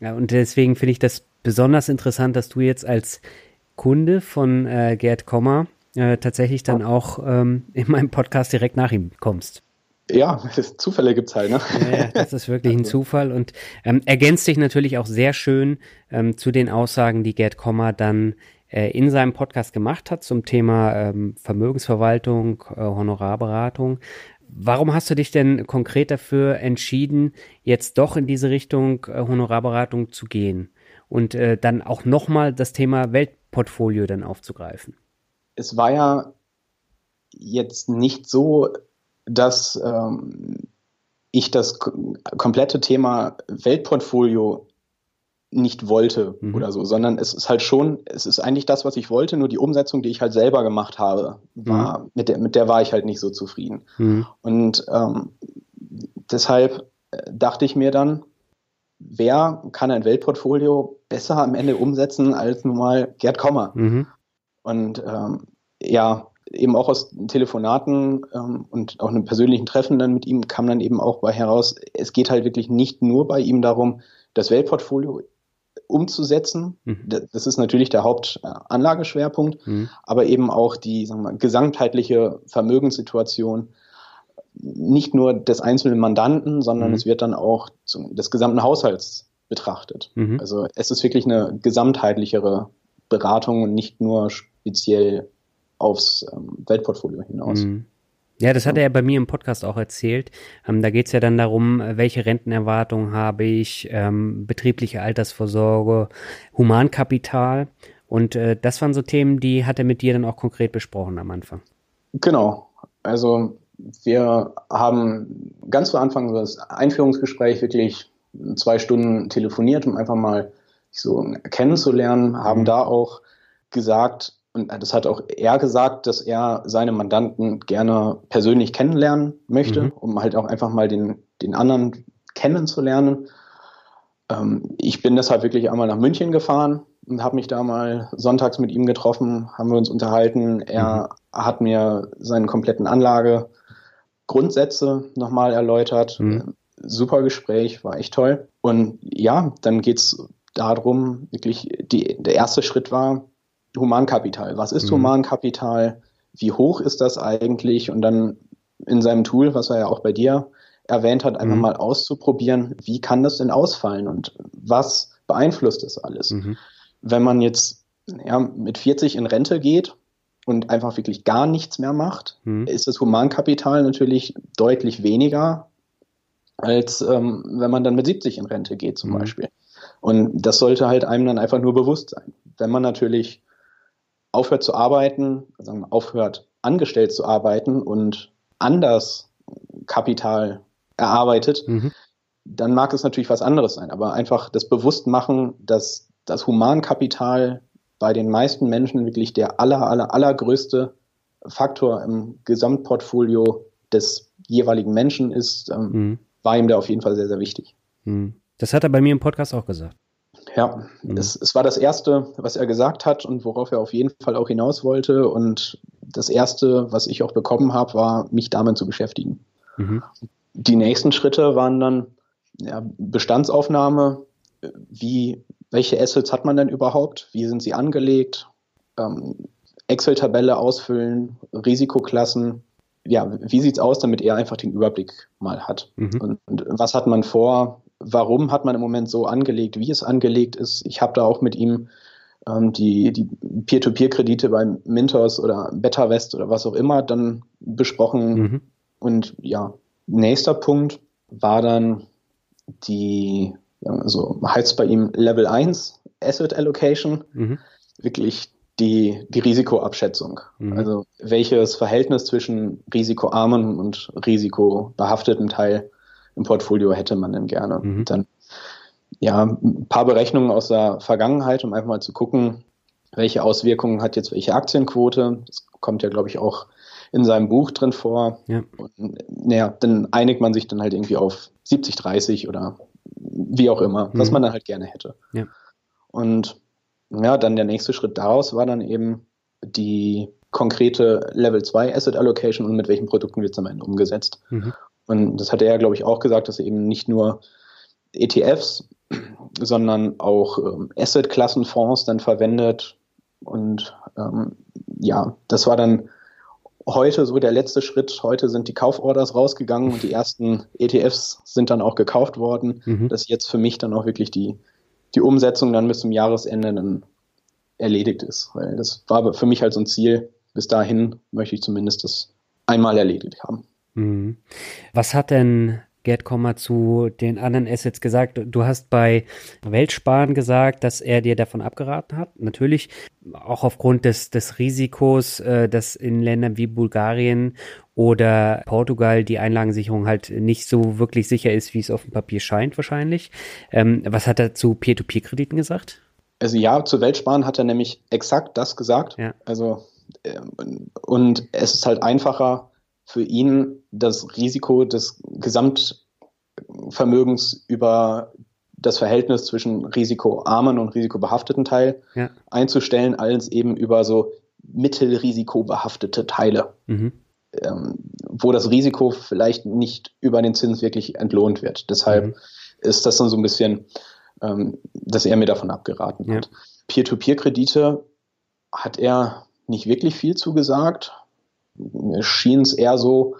Ja, und deswegen finde ich das besonders interessant, dass du jetzt als Kunde von äh, Gerd Kommer äh, tatsächlich dann auch ähm, in meinem Podcast direkt nach ihm kommst ja, Zufälle gibt's halt, ne? Ja, das ist wirklich ein Zufall und ähm, ergänzt sich natürlich auch sehr schön ähm, zu den Aussagen, die Gerd Kommer dann äh, in seinem Podcast gemacht hat zum Thema ähm, Vermögensverwaltung, äh, Honorarberatung. Warum hast du dich denn konkret dafür entschieden, jetzt doch in diese Richtung äh, Honorarberatung zu gehen und äh, dann auch nochmal das Thema Weltportfolio dann aufzugreifen? Es war ja jetzt nicht so, dass ähm, ich das komplette Thema Weltportfolio nicht wollte mhm. oder so, sondern es ist halt schon, es ist eigentlich das, was ich wollte, nur die Umsetzung, die ich halt selber gemacht habe, war, mhm. mit, der, mit der war ich halt nicht so zufrieden. Mhm. Und ähm, deshalb äh, dachte ich mir dann, wer kann ein Weltportfolio besser am Ende umsetzen als nun mal Gerd Kommer? Mhm. Und ähm, ja, eben auch aus Telefonaten ähm, und auch einem persönlichen Treffen dann mit ihm kam dann eben auch bei heraus, es geht halt wirklich nicht nur bei ihm darum, das Weltportfolio umzusetzen. Mhm. Das ist natürlich der Hauptanlageschwerpunkt, mhm. aber eben auch die sagen wir, gesamtheitliche Vermögenssituation nicht nur des einzelnen Mandanten, sondern mhm. es wird dann auch des gesamten Haushalts betrachtet. Mhm. Also es ist wirklich eine gesamtheitlichere Beratung und nicht nur speziell aufs ähm, Weltportfolio hinaus. Mhm. Ja, das hat er ja bei mir im Podcast auch erzählt. Ähm, da geht's ja dann darum, welche Rentenerwartungen habe ich, ähm, betriebliche Altersvorsorge, Humankapital. Und äh, das waren so Themen, die hat er mit dir dann auch konkret besprochen am Anfang. Genau. Also wir haben ganz zu Anfang das Einführungsgespräch wirklich zwei Stunden telefoniert, um einfach mal so kennenzulernen, haben mhm. da auch gesagt, und das hat auch er gesagt, dass er seine Mandanten gerne persönlich kennenlernen möchte, mhm. um halt auch einfach mal den, den anderen kennenzulernen. Ähm, ich bin deshalb wirklich einmal nach München gefahren und habe mich da mal sonntags mit ihm getroffen, haben wir uns unterhalten. Er mhm. hat mir seinen kompletten Anlagegrundsätze nochmal erläutert. Mhm. Super Gespräch, war echt toll. Und ja, dann geht es darum, wirklich, die, der erste Schritt war, Humankapital. Was ist mhm. Humankapital? Wie hoch ist das eigentlich? Und dann in seinem Tool, was er ja auch bei dir erwähnt hat, einfach mhm. mal auszuprobieren, wie kann das denn ausfallen und was beeinflusst das alles? Mhm. Wenn man jetzt ja, mit 40 in Rente geht und einfach wirklich gar nichts mehr macht, mhm. ist das Humankapital natürlich deutlich weniger, als ähm, wenn man dann mit 70 in Rente geht zum mhm. Beispiel. Und das sollte halt einem dann einfach nur bewusst sein. Wenn man natürlich aufhört zu arbeiten, also aufhört angestellt zu arbeiten und anders Kapital erarbeitet, mhm. dann mag es natürlich was anderes sein. Aber einfach das Bewusstmachen, dass das Humankapital bei den meisten Menschen wirklich der aller, aller, allergrößte Faktor im Gesamtportfolio des jeweiligen Menschen ist, ähm, mhm. war ihm da auf jeden Fall sehr, sehr wichtig. Mhm. Das hat er bei mir im Podcast auch gesagt. Ja, mhm. es, es war das Erste, was er gesagt hat und worauf er auf jeden Fall auch hinaus wollte. Und das Erste, was ich auch bekommen habe, war, mich damit zu beschäftigen. Mhm. Die nächsten Schritte waren dann ja, Bestandsaufnahme, wie, welche Assets hat man denn überhaupt, wie sind sie angelegt, ähm, Excel-Tabelle ausfüllen, Risikoklassen, ja, wie sieht es aus, damit er einfach den Überblick mal hat. Mhm. Und, und, was hat man vor? Warum hat man im Moment so angelegt, wie es angelegt ist? Ich habe da auch mit ihm ähm, die, die Peer-to-Peer-Kredite beim Mintos oder BetaWest oder was auch immer dann besprochen. Mhm. Und ja, nächster Punkt war dann die, also heißt bei ihm Level 1 Asset Allocation. Mhm. Wirklich die, die Risikoabschätzung. Mhm. Also welches Verhältnis zwischen risikoarmen und risikobehaftetem Teil im Portfolio hätte man denn gerne? Mhm. Dann ja, ein paar Berechnungen aus der Vergangenheit, um einfach mal zu gucken, welche Auswirkungen hat jetzt welche Aktienquote. Das kommt ja, glaube ich, auch in seinem Buch drin vor. Ja. Und, naja, dann einigt man sich dann halt irgendwie auf 70, 30 oder wie auch immer, mhm. was man dann halt gerne hätte. Ja. Und ja, dann der nächste Schritt daraus war dann eben die konkrete Level 2 Asset Allocation und mit welchen Produkten wird es am Ende umgesetzt. Mhm. Und das hat er ja, glaube ich, auch gesagt, dass er eben nicht nur ETFs, sondern auch ähm, Asset-Klassenfonds dann verwendet. Und ähm, ja, das war dann heute so der letzte Schritt. Heute sind die Kauforders rausgegangen und die ersten ETFs sind dann auch gekauft worden. Mhm. Das ist jetzt für mich dann auch wirklich die die Umsetzung dann bis zum Jahresende dann erledigt ist. Weil das war für mich halt so ein Ziel. Bis dahin möchte ich zumindest das einmal erledigt haben. Mhm. Was hat denn Gerd Kommer zu den anderen Assets gesagt? Du hast bei Weltsparen gesagt, dass er dir davon abgeraten hat. Natürlich auch aufgrund des, des Risikos, äh, dass in Ländern wie Bulgarien oder Portugal die Einlagensicherung halt nicht so wirklich sicher ist, wie es auf dem Papier scheint wahrscheinlich. Ähm, was hat er zu Peer-to-Peer-Krediten gesagt? Also ja, zu Weltsparen hat er nämlich exakt das gesagt. Ja. Also ähm, und es ist halt einfacher für ihn, das Risiko des Gesamtvermögens über das Verhältnis zwischen risikoarmen und risikobehafteten Teil ja. einzustellen, als eben über so mittelrisikobehaftete Teile. Mhm ähm, wo das Risiko vielleicht nicht über den Zins wirklich entlohnt wird. Deshalb mhm. ist das dann so ein bisschen, ähm, dass er mir davon abgeraten ja. hat. Peer-to-Peer-Kredite hat er nicht wirklich viel zugesagt. Mir schien es eher so,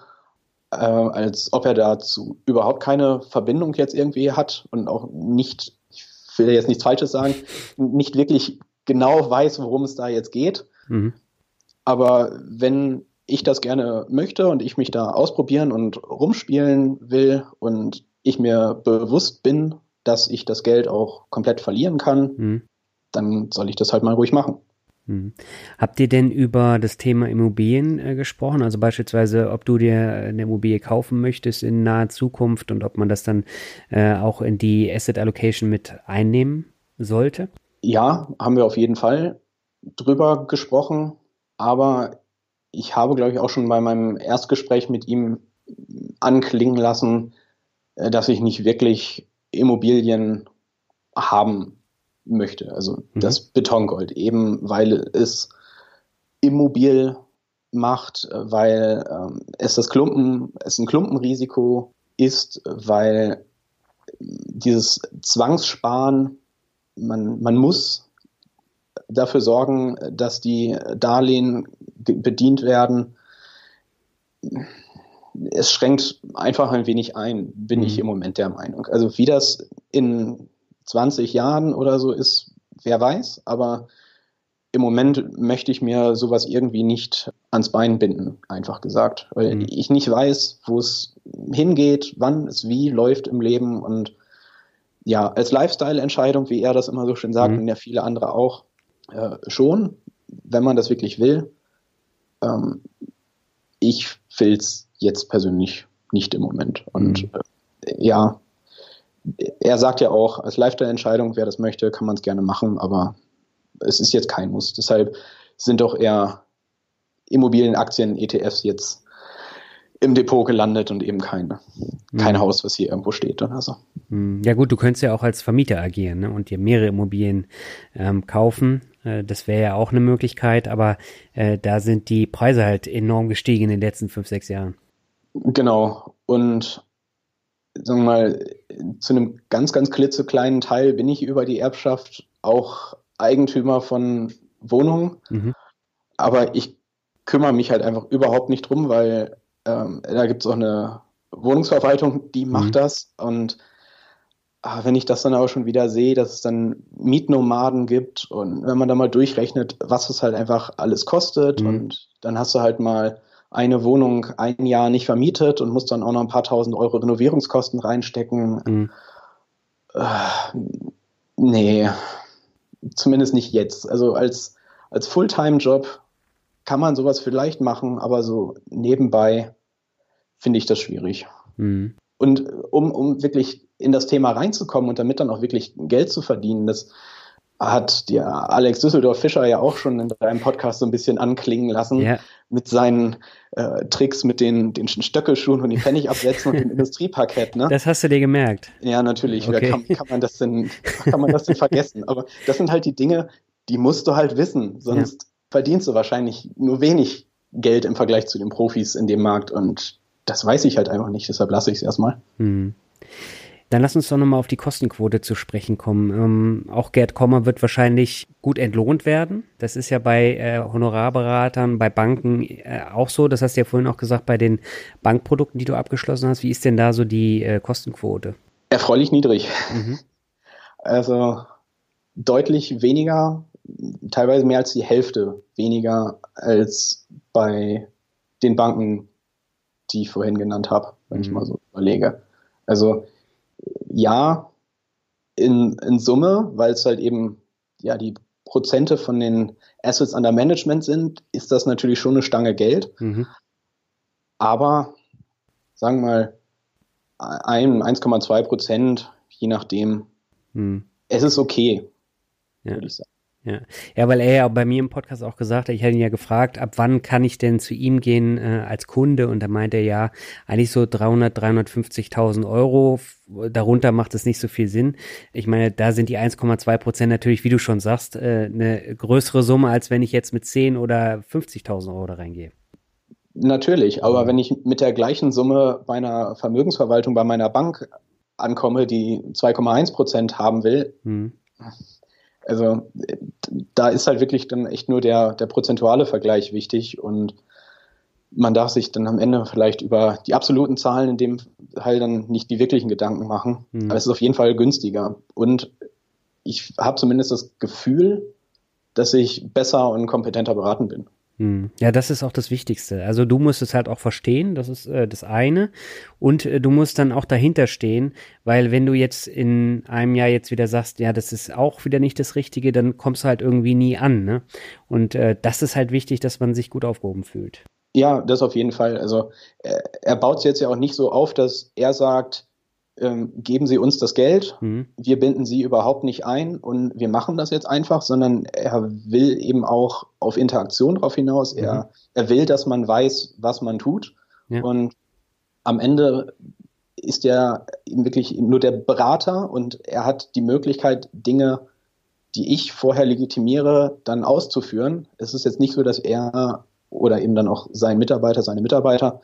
äh, als ob er dazu überhaupt keine Verbindung jetzt irgendwie hat und auch nicht, ich will jetzt nichts Falsches sagen, nicht wirklich genau weiß, worum es da jetzt geht. Mhm. Aber wenn ich das gerne möchte und ich mich da ausprobieren und rumspielen will und ich mir bewusst bin, dass ich das Geld auch komplett verlieren kann, mhm. dann soll ich das halt mal ruhig machen. Mhm. Habt ihr denn über das Thema Immobilien äh, gesprochen? Also beispielsweise, ob du dir eine Immobilie kaufen möchtest in naher Zukunft und ob man das dann äh, auch in die Asset Allocation mit einnehmen sollte? Ja, haben wir auf jeden Fall drüber gesprochen. Aber ich habe, glaube ich, auch schon bei meinem Erstgespräch mit ihm anklingen lassen, äh, dass ich nicht wirklich Immobilien haben möchte. Also mhm. das Betongold, eben weil es immobil macht, weil ähm, es das Klumpen, es ein Klumpenrisiko ist, weil dieses Zwangssparen, man, man muss dafür sorgen, dass die Darlehen bedient werden. Es schränkt einfach ein wenig ein, bin mhm. ich im Moment der Meinung. Also wie das in 20 Jahren oder so ist, wer weiß, aber im Moment möchte ich mir sowas irgendwie nicht ans Bein binden, einfach gesagt, weil mhm. ich nicht weiß, wo es hingeht, wann es wie läuft im Leben und ja, als Lifestyle-Entscheidung, wie er das immer so schön sagt mhm. und ja viele andere auch, äh, schon, wenn man das wirklich will. Ähm, ich will es jetzt persönlich nicht im Moment. Und mhm. äh, ja, er sagt ja auch, als Lifestyle-Entscheidung, wer das möchte, kann man es gerne machen, aber es ist jetzt kein Muss. Deshalb sind doch eher Immobilienaktien, ETFs jetzt im Depot gelandet und eben kein, kein mhm. Haus, was hier irgendwo steht oder so. Mhm. Ja gut, du könntest ja auch als Vermieter agieren ne? und dir mehrere Immobilien ähm, kaufen. Äh, das wäre ja auch eine Möglichkeit, aber äh, da sind die Preise halt enorm gestiegen in den letzten fünf, sechs Jahren. Genau. Und sagen wir mal, zu einem ganz, ganz klitzekleinen Teil bin ich über die Erbschaft auch Eigentümer von Wohnungen. Mhm. Aber ich kümmere mich halt einfach überhaupt nicht drum, weil ähm, da gibt es auch eine Wohnungsverwaltung, die macht mhm. das. Und ach, wenn ich das dann aber schon wieder sehe, dass es dann Mietnomaden gibt und wenn man da mal durchrechnet, was es halt einfach alles kostet mhm. und dann hast du halt mal eine Wohnung ein Jahr nicht vermietet und musst dann auch noch ein paar tausend Euro Renovierungskosten reinstecken. Mhm. Äh, nee, zumindest nicht jetzt. Also als, als Fulltime-Job kann man sowas vielleicht machen, aber so nebenbei finde ich das schwierig. Mhm. Und um, um wirklich in das Thema reinzukommen und damit dann auch wirklich Geld zu verdienen, das hat der Alex Düsseldorf-Fischer ja auch schon in deinem Podcast so ein bisschen anklingen lassen ja. Mit seinen äh, Tricks mit den, den Stöckelschuhen und den Pfennigabsätzen und dem Industrieparkett. Ne? Das hast du dir gemerkt. Ja, natürlich. Okay. Kann, kann, man das denn, kann man das denn vergessen? Aber das sind halt die Dinge, die musst du halt wissen. Sonst ja. verdienst du wahrscheinlich nur wenig Geld im Vergleich zu den Profis in dem Markt. Und das weiß ich halt einfach nicht. Deshalb lasse ich es erstmal. Hm. Dann lass uns doch nochmal auf die Kostenquote zu sprechen kommen. Ähm, auch Gerd Kommer wird wahrscheinlich gut entlohnt werden. Das ist ja bei äh, Honorarberatern, bei Banken äh, auch so. Das hast du ja vorhin auch gesagt, bei den Bankprodukten, die du abgeschlossen hast. Wie ist denn da so die äh, Kostenquote? Erfreulich niedrig. Mhm. Also deutlich weniger, teilweise mehr als die Hälfte weniger als bei den Banken, die ich vorhin genannt habe, wenn mhm. ich mal so überlege. Also ja, in, in Summe, weil es halt eben ja die Prozente von den Assets under Management sind, ist das natürlich schon eine Stange Geld. Mhm. Aber sagen wir mal 1,2 Prozent, je nachdem. Mhm. Es ist okay, ja. würde ich sagen. Ja. ja, weil er ja bei mir im Podcast auch gesagt hat, ich hatte ihn ja gefragt, ab wann kann ich denn zu ihm gehen äh, als Kunde? Und da meinte er ja, eigentlich so 300, 350.000 Euro. Darunter macht es nicht so viel Sinn. Ich meine, da sind die 1,2 Prozent natürlich, wie du schon sagst, äh, eine größere Summe, als wenn ich jetzt mit 10 oder 50.000 Euro da reingehe. Natürlich, aber wenn ich mit der gleichen Summe bei einer Vermögensverwaltung bei meiner Bank ankomme, die 2,1 Prozent haben will, hm also da ist halt wirklich dann echt nur der, der prozentuale Vergleich wichtig und man darf sich dann am Ende vielleicht über die absoluten Zahlen in dem Teil dann nicht die wirklichen Gedanken machen. Mhm. Aber es ist auf jeden Fall günstiger. Und ich habe zumindest das Gefühl, dass ich besser und kompetenter beraten bin. Hm. Ja, das ist auch das Wichtigste. Also du musst es halt auch verstehen, das ist äh, das eine. Und äh, du musst dann auch dahinter stehen, weil wenn du jetzt in einem Jahr jetzt wieder sagst, ja, das ist auch wieder nicht das Richtige, dann kommst du halt irgendwie nie an. Ne? Und äh, das ist halt wichtig, dass man sich gut aufgehoben fühlt. Ja, das auf jeden Fall. Also er, er baut es jetzt ja auch nicht so auf, dass er sagt, ähm, geben Sie uns das Geld, mhm. wir binden Sie überhaupt nicht ein und wir machen das jetzt einfach, sondern er will eben auch auf Interaktion darauf hinaus. Mhm. Er, er will, dass man weiß, was man tut. Ja. Und am Ende ist er wirklich nur der Berater und er hat die Möglichkeit, Dinge, die ich vorher legitimiere, dann auszuführen. Es ist jetzt nicht so, dass er oder eben dann auch sein Mitarbeiter, seine Mitarbeiter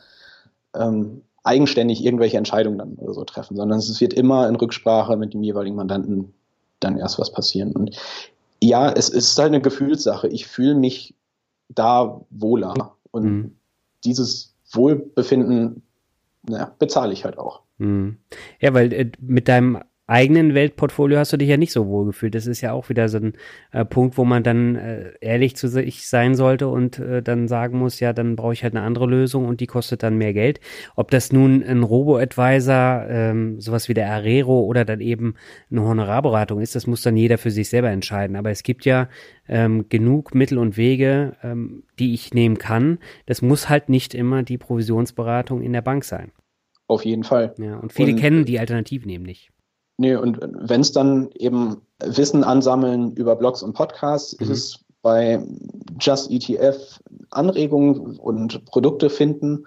ähm, eigenständig irgendwelche Entscheidungen dann oder so treffen, sondern es wird immer in Rücksprache mit dem jeweiligen Mandanten dann erst was passieren. Und ja, es, ist halt eine Gefühlssache. Ich fühle mich da wohler. Und mhm. dieses Wohlbefinden naja, bezahle ich halt auch. Mhm. Ja, weil äh, mit deinem eigenen Weltportfolio hast du dich ja nicht so wohl gefühlt. Das ist ja auch wieder so ein äh, Punkt, wo man dann äh, ehrlich zu sich sein sollte und äh, dann sagen muss, ja, dann brauche ich halt eine andere Lösung und die kostet dann mehr Geld. Ob das nun ein Robo-Advisor, ähm, sowas wie der Arero oder dann eben eine Honorarberatung ist, das muss dann jeder für sich selber entscheiden. Aber es gibt ja ähm, genug Mittel und Wege, ähm, die ich nehmen kann. Das muss halt nicht immer die Provisionsberatung in der Bank sein. Auf jeden Fall. Ja, und viele und, kennen die Alternativen eben nicht. Nee, und wenn es dann eben Wissen ansammeln über Blogs und Podcasts, mhm. ist es bei Just ETF Anregungen und Produkte finden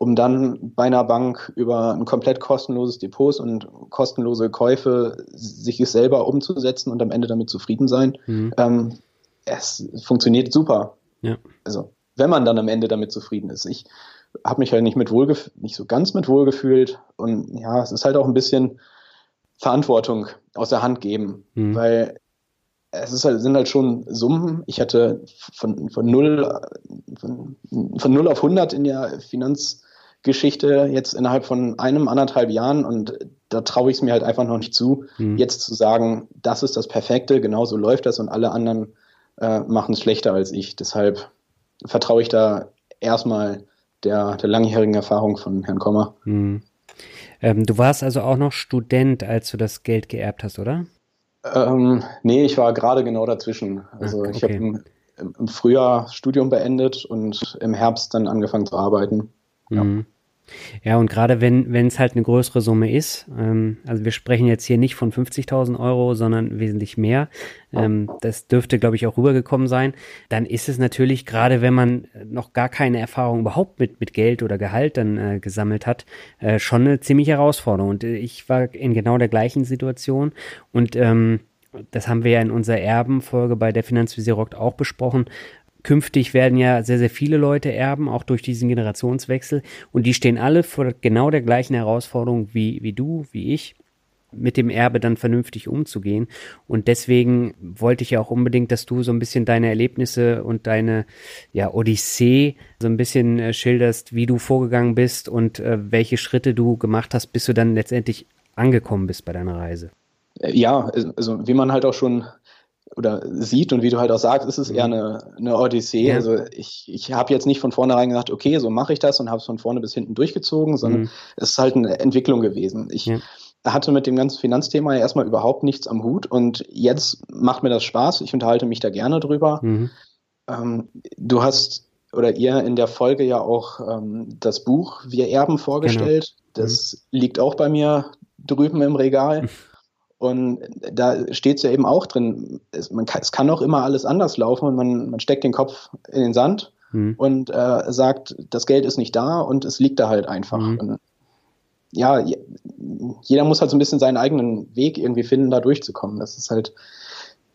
um dann bei einer Bank über ein komplett kostenloses Depot und kostenlose Käufe sich selber umzusetzen und am Ende damit zufrieden sein. Mhm. Ähm, es funktioniert super. Ja. Also, wenn man dann am Ende damit zufrieden ist. Ich habe mich halt nicht mit nicht so ganz mit wohlgefühlt und ja, es ist halt auch ein bisschen Verantwortung aus der Hand geben, mhm. weil es ist halt, sind halt schon Summen. Ich hatte von, von, 0, von, von 0 auf 100 in der Finanzgeschichte jetzt innerhalb von einem, anderthalb Jahren und da traue ich es mir halt einfach noch nicht zu, mhm. jetzt zu sagen, das ist das Perfekte, genau so läuft das und alle anderen äh, machen es schlechter als ich. Deshalb vertraue ich da erstmal der, der langjährigen Erfahrung von Herrn Kommer. Mhm. Ähm, du warst also auch noch Student, als du das Geld geerbt hast, oder? Ähm, nee, ich war gerade genau dazwischen. Also okay. ich habe im, im, Frühjahr Studium beendet und im Herbst dann angefangen zu arbeiten. Mhm. Ja, und gerade wenn wenn es halt eine größere Summe ist, ähm, also wir sprechen jetzt hier nicht von 50.000 Euro, sondern wesentlich mehr, ähm, das dürfte, glaube ich, auch rübergekommen sein, dann ist es natürlich, gerade wenn man noch gar keine Erfahrung überhaupt mit, mit Geld oder Gehalt dann äh, gesammelt hat, äh, schon eine ziemliche Herausforderung. Und äh, ich war in genau der gleichen Situation. Und ähm, das haben wir ja in unserer Erbenfolge bei der Finanzvisier Rockt auch besprochen künftig werden ja sehr, sehr viele Leute erben, auch durch diesen Generationswechsel. Und die stehen alle vor genau der gleichen Herausforderung wie, wie du, wie ich, mit dem Erbe dann vernünftig umzugehen. Und deswegen wollte ich ja auch unbedingt, dass du so ein bisschen deine Erlebnisse und deine ja, Odyssee so ein bisschen äh, schilderst, wie du vorgegangen bist und äh, welche Schritte du gemacht hast, bis du dann letztendlich angekommen bist bei deiner Reise. Ja, also wie man halt auch schon oder sieht und wie du halt auch sagst, ist es eher mhm. eine, eine Odyssee. Ja. Also ich, ich habe jetzt nicht von vornherein gesagt, okay, so mache ich das und habe es von vorne bis hinten durchgezogen, sondern mhm. es ist halt eine Entwicklung gewesen. Ich ja. hatte mit dem ganzen Finanzthema ja erstmal überhaupt nichts am Hut und jetzt macht mir das Spaß. Ich unterhalte mich da gerne drüber. Mhm. Ähm, du hast oder ihr in der Folge ja auch ähm, das Buch Wir Erben vorgestellt. Genau. Das mhm. liegt auch bei mir drüben im Regal. Und da steht es ja eben auch drin, es, man kann, es kann auch immer alles anders laufen und man, man steckt den Kopf in den Sand mhm. und äh, sagt, das Geld ist nicht da und es liegt da halt einfach. Mhm. Und, ja, jeder muss halt so ein bisschen seinen eigenen Weg irgendwie finden, da durchzukommen. Das ist halt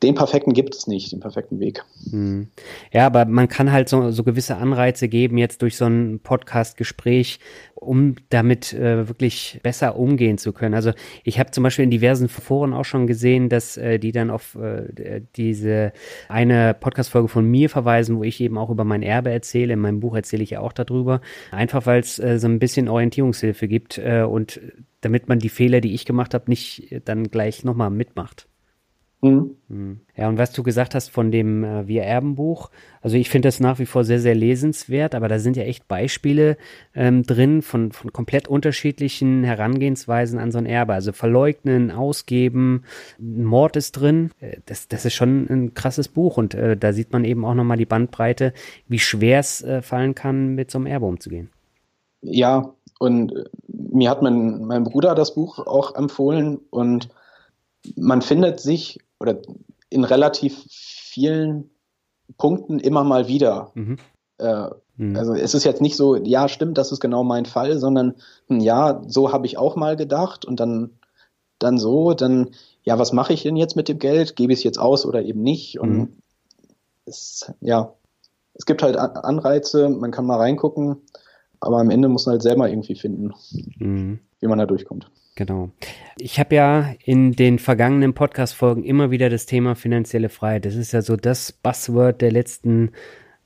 den perfekten gibt es nicht, den perfekten Weg. Hm. Ja, aber man kann halt so, so gewisse Anreize geben, jetzt durch so ein Podcast-Gespräch, um damit äh, wirklich besser umgehen zu können. Also ich habe zum Beispiel in diversen Foren auch schon gesehen, dass äh, die dann auf äh, diese eine Podcast-Folge von mir verweisen, wo ich eben auch über mein Erbe erzähle. In meinem Buch erzähle ich ja auch darüber. Einfach weil es äh, so ein bisschen Orientierungshilfe gibt äh, und damit man die Fehler, die ich gemacht habe, nicht dann gleich nochmal mitmacht. Mhm. mhm. Ja, und was du gesagt hast von dem äh, Wir erben Buch, also ich finde das nach wie vor sehr, sehr lesenswert, aber da sind ja echt Beispiele ähm, drin von, von komplett unterschiedlichen Herangehensweisen an so ein Erbe. Also verleugnen, ausgeben, Mord ist drin. Äh, das, das ist schon ein krasses Buch und äh, da sieht man eben auch nochmal die Bandbreite, wie schwer es äh, fallen kann, mit so einem Erbe umzugehen. Ja, und äh, mir hat mein, mein Bruder das Buch auch empfohlen und man findet sich oder in relativ vielen Punkten immer mal wieder. Mhm. Äh, mhm. Also es ist jetzt nicht so, ja, stimmt, das ist genau mein Fall, sondern hm, ja, so habe ich auch mal gedacht und dann, dann so, dann, ja, was mache ich denn jetzt mit dem Geld? Gebe ich es jetzt aus oder eben nicht? Und mhm. es, ja, es gibt halt Anreize, man kann mal reingucken, aber am Ende muss man halt selber irgendwie finden, mhm. wie man da durchkommt. Genau. Ich habe ja in den vergangenen Podcast-Folgen immer wieder das Thema finanzielle Freiheit. Das ist ja so das Buzzword der letzten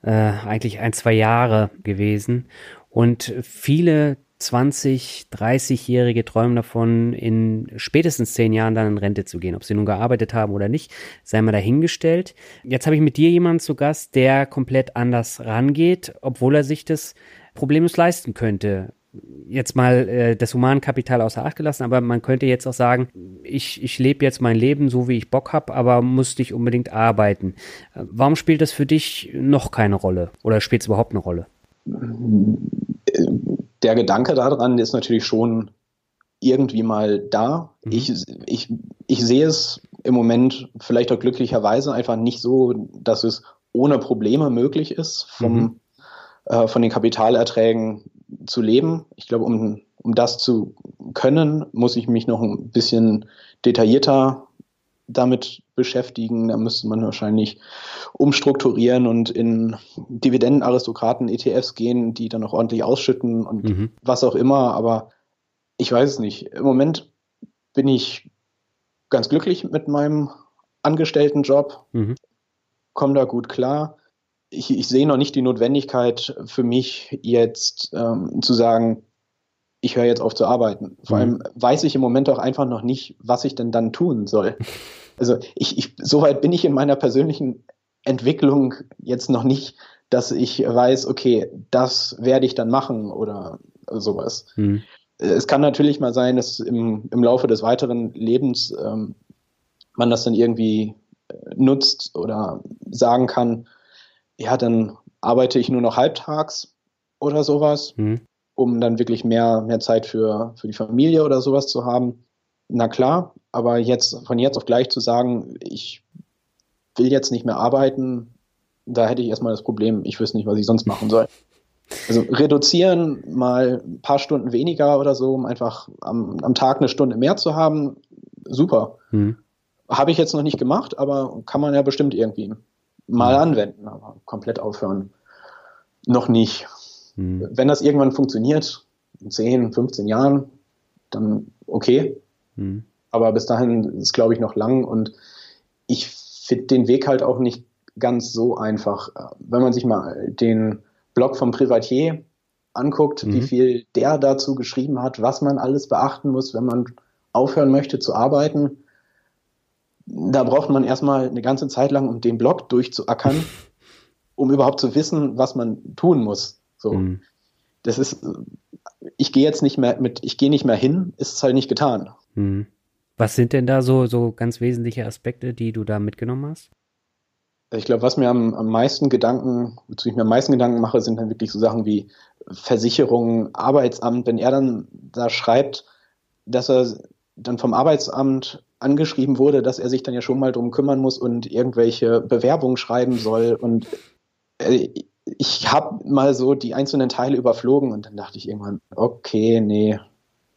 äh, eigentlich ein, zwei Jahre gewesen. Und viele 20, 30-Jährige träumen davon, in spätestens zehn Jahren dann in Rente zu gehen. Ob sie nun gearbeitet haben oder nicht, sei mal dahingestellt. Jetzt habe ich mit dir jemanden zu Gast, der komplett anders rangeht, obwohl er sich das problemlos leisten könnte jetzt mal äh, das Humankapital außer Acht gelassen, aber man könnte jetzt auch sagen, ich, ich lebe jetzt mein Leben so, wie ich Bock habe, aber muss nicht unbedingt arbeiten. Warum spielt das für dich noch keine Rolle oder spielt es überhaupt eine Rolle? Der Gedanke daran ist natürlich schon irgendwie mal da. Mhm. Ich, ich, ich sehe es im Moment vielleicht auch glücklicherweise einfach nicht so, dass es ohne Probleme möglich ist, vom, mhm. äh, von den Kapitalerträgen zu leben. Ich glaube, um, um das zu können, muss ich mich noch ein bisschen detaillierter damit beschäftigen. Da müsste man wahrscheinlich umstrukturieren und in Dividendenaristokraten, ETFs gehen, die dann auch ordentlich ausschütten und mhm. was auch immer. Aber ich weiß es nicht. Im Moment bin ich ganz glücklich mit meinem Angestelltenjob, mhm. komme da gut klar. Ich, ich, sehe noch nicht die Notwendigkeit für mich jetzt ähm, zu sagen, ich höre jetzt auf zu arbeiten. Vor mhm. allem weiß ich im Moment auch einfach noch nicht, was ich denn dann tun soll. Also ich, ich, so weit bin ich in meiner persönlichen Entwicklung jetzt noch nicht, dass ich weiß, okay, das werde ich dann machen oder sowas. Mhm. Es kann natürlich mal sein, dass im, im Laufe des weiteren Lebens ähm, man das dann irgendwie äh, nutzt oder sagen kann, ja, dann arbeite ich nur noch halbtags oder sowas, mhm. um dann wirklich mehr, mehr Zeit für, für die Familie oder sowas zu haben. Na klar, aber jetzt von jetzt auf gleich zu sagen, ich will jetzt nicht mehr arbeiten, da hätte ich erstmal das Problem, ich wüsste nicht, was ich sonst machen soll. Also reduzieren, mal ein paar Stunden weniger oder so, um einfach am, am Tag eine Stunde mehr zu haben, super. Mhm. Habe ich jetzt noch nicht gemacht, aber kann man ja bestimmt irgendwie mal anwenden, aber komplett aufhören. Noch nicht. Mhm. Wenn das irgendwann funktioniert, in 10, 15 Jahren, dann okay. Mhm. Aber bis dahin ist, glaube ich, noch lang und ich finde den Weg halt auch nicht ganz so einfach. Wenn man sich mal den Blog vom Privatier anguckt, mhm. wie viel der dazu geschrieben hat, was man alles beachten muss, wenn man aufhören möchte zu arbeiten, da braucht man erstmal eine ganze Zeit lang, um den Blog durchzuackern, um überhaupt zu wissen, was man tun muss. So. Mhm. Das ist, ich gehe jetzt nicht mehr mit, ich gehe nicht mehr hin, ist es halt nicht getan. Mhm. Was sind denn da so, so ganz wesentliche Aspekte, die du da mitgenommen hast? Ich glaube, was mir am, am meisten Gedanken, wozu ich mir am meisten Gedanken mache, sind dann wirklich so Sachen wie Versicherung, Arbeitsamt. Wenn er dann da schreibt, dass er dann vom Arbeitsamt angeschrieben wurde, dass er sich dann ja schon mal drum kümmern muss und irgendwelche Bewerbungen schreiben soll. Und äh, ich habe mal so die einzelnen Teile überflogen und dann dachte ich irgendwann, okay, nee,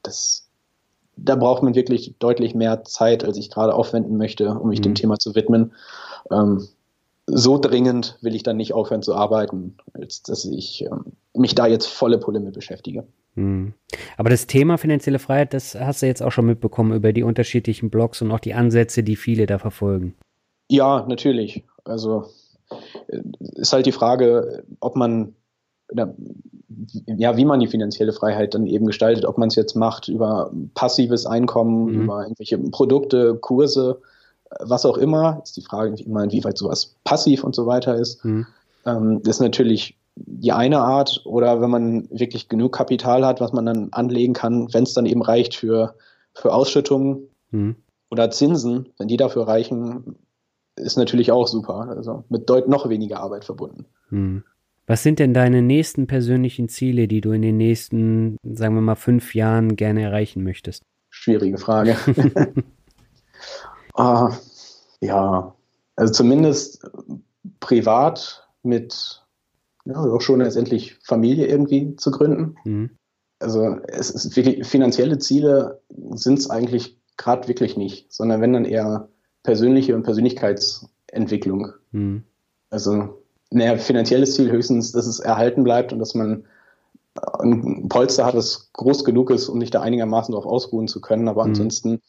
das da braucht man wirklich deutlich mehr Zeit, als ich gerade aufwenden möchte, um mich mhm. dem Thema zu widmen. Ähm, so dringend will ich dann nicht aufhören zu arbeiten, als dass ich ähm, mich da jetzt volle Pulle mit beschäftige. Mhm. Aber das Thema finanzielle Freiheit, das hast du jetzt auch schon mitbekommen über die unterschiedlichen Blogs und auch die Ansätze, die viele da verfolgen. Ja, natürlich. Also äh, ist halt die Frage, ob man ja, wie man die finanzielle Freiheit dann eben gestaltet, ob man es jetzt macht über passives Einkommen, mhm. über irgendwelche Produkte, Kurse, was auch immer, ist die Frage immer, inwieweit sowas passiv und so weiter ist. Mhm. Ähm, das ist natürlich die eine Art oder wenn man wirklich genug Kapital hat, was man dann anlegen kann, wenn es dann eben reicht für, für Ausschüttungen mhm. oder Zinsen, wenn die dafür reichen, ist natürlich auch super. Also mit deut noch weniger Arbeit verbunden. Mhm. Was sind denn deine nächsten persönlichen Ziele, die du in den nächsten, sagen wir mal, fünf Jahren gerne erreichen möchtest? Schwierige Frage. ah, ja, also zumindest privat mit ja, auch schon letztendlich Familie irgendwie zu gründen. Mhm. Also es ist wirklich, finanzielle Ziele sind es eigentlich gerade wirklich nicht, sondern wenn dann eher persönliche und Persönlichkeitsentwicklung. Mhm. Also naja, finanzielles Ziel höchstens, dass es erhalten bleibt und dass man ein Polster hat, das groß genug ist, um sich da einigermaßen darauf ausruhen zu können. Aber mhm. ansonsten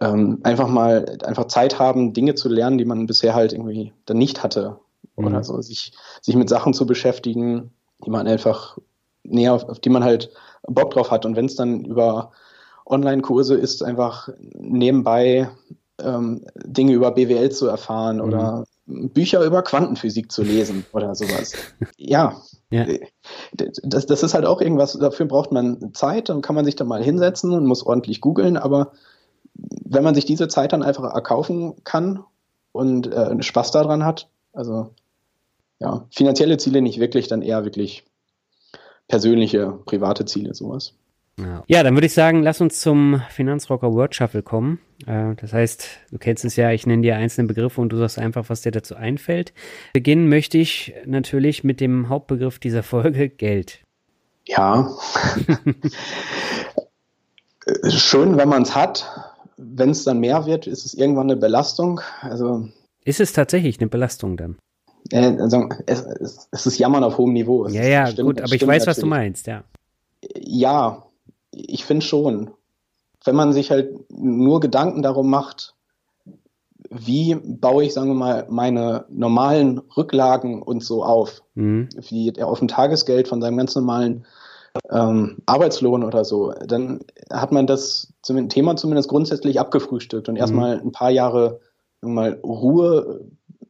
ähm, einfach mal einfach Zeit haben, Dinge zu lernen, die man bisher halt irgendwie dann nicht hatte. Mhm. Oder so, sich, sich mit Sachen zu beschäftigen, die man einfach näher, auf, auf die man halt Bock drauf hat. Und wenn es dann über Online-Kurse ist, einfach nebenbei ähm, Dinge über BWL zu erfahren mhm. oder Bücher über Quantenphysik zu lesen oder sowas. Ja. ja. Das, das ist halt auch irgendwas, dafür braucht man Zeit, dann kann man sich da mal hinsetzen und muss ordentlich googeln, aber wenn man sich diese Zeit dann einfach erkaufen kann und äh, Spaß daran hat, also ja, finanzielle Ziele nicht wirklich, dann eher wirklich persönliche, private Ziele, sowas. Ja, dann würde ich sagen, lass uns zum Finanzrocker Word Shuffle kommen. Äh, das heißt, du kennst es ja, ich nenne dir einzelne Begriffe und du sagst einfach, was dir dazu einfällt. Beginnen möchte ich natürlich mit dem Hauptbegriff dieser Folge, Geld. Ja. Schön, wenn man es hat. Wenn es dann mehr wird, ist es irgendwann eine Belastung. Also ist es tatsächlich eine Belastung dann? Äh, also, es, es, ist Jammern auf hohem Niveau. Es ja, ja, stimmt, gut, aber ich weiß, natürlich. was du meinst, ja. Ja, ich finde schon. Wenn man sich halt nur Gedanken darum macht, wie baue ich, sagen wir mal, meine normalen Rücklagen und so auf, mhm. wie er auf ein Tagesgeld von seinem ganz normalen ähm, Arbeitslohn oder so, dann hat man das zum Thema zumindest grundsätzlich abgefrühstückt und mhm. erstmal ein paar Jahre mal Ruhe,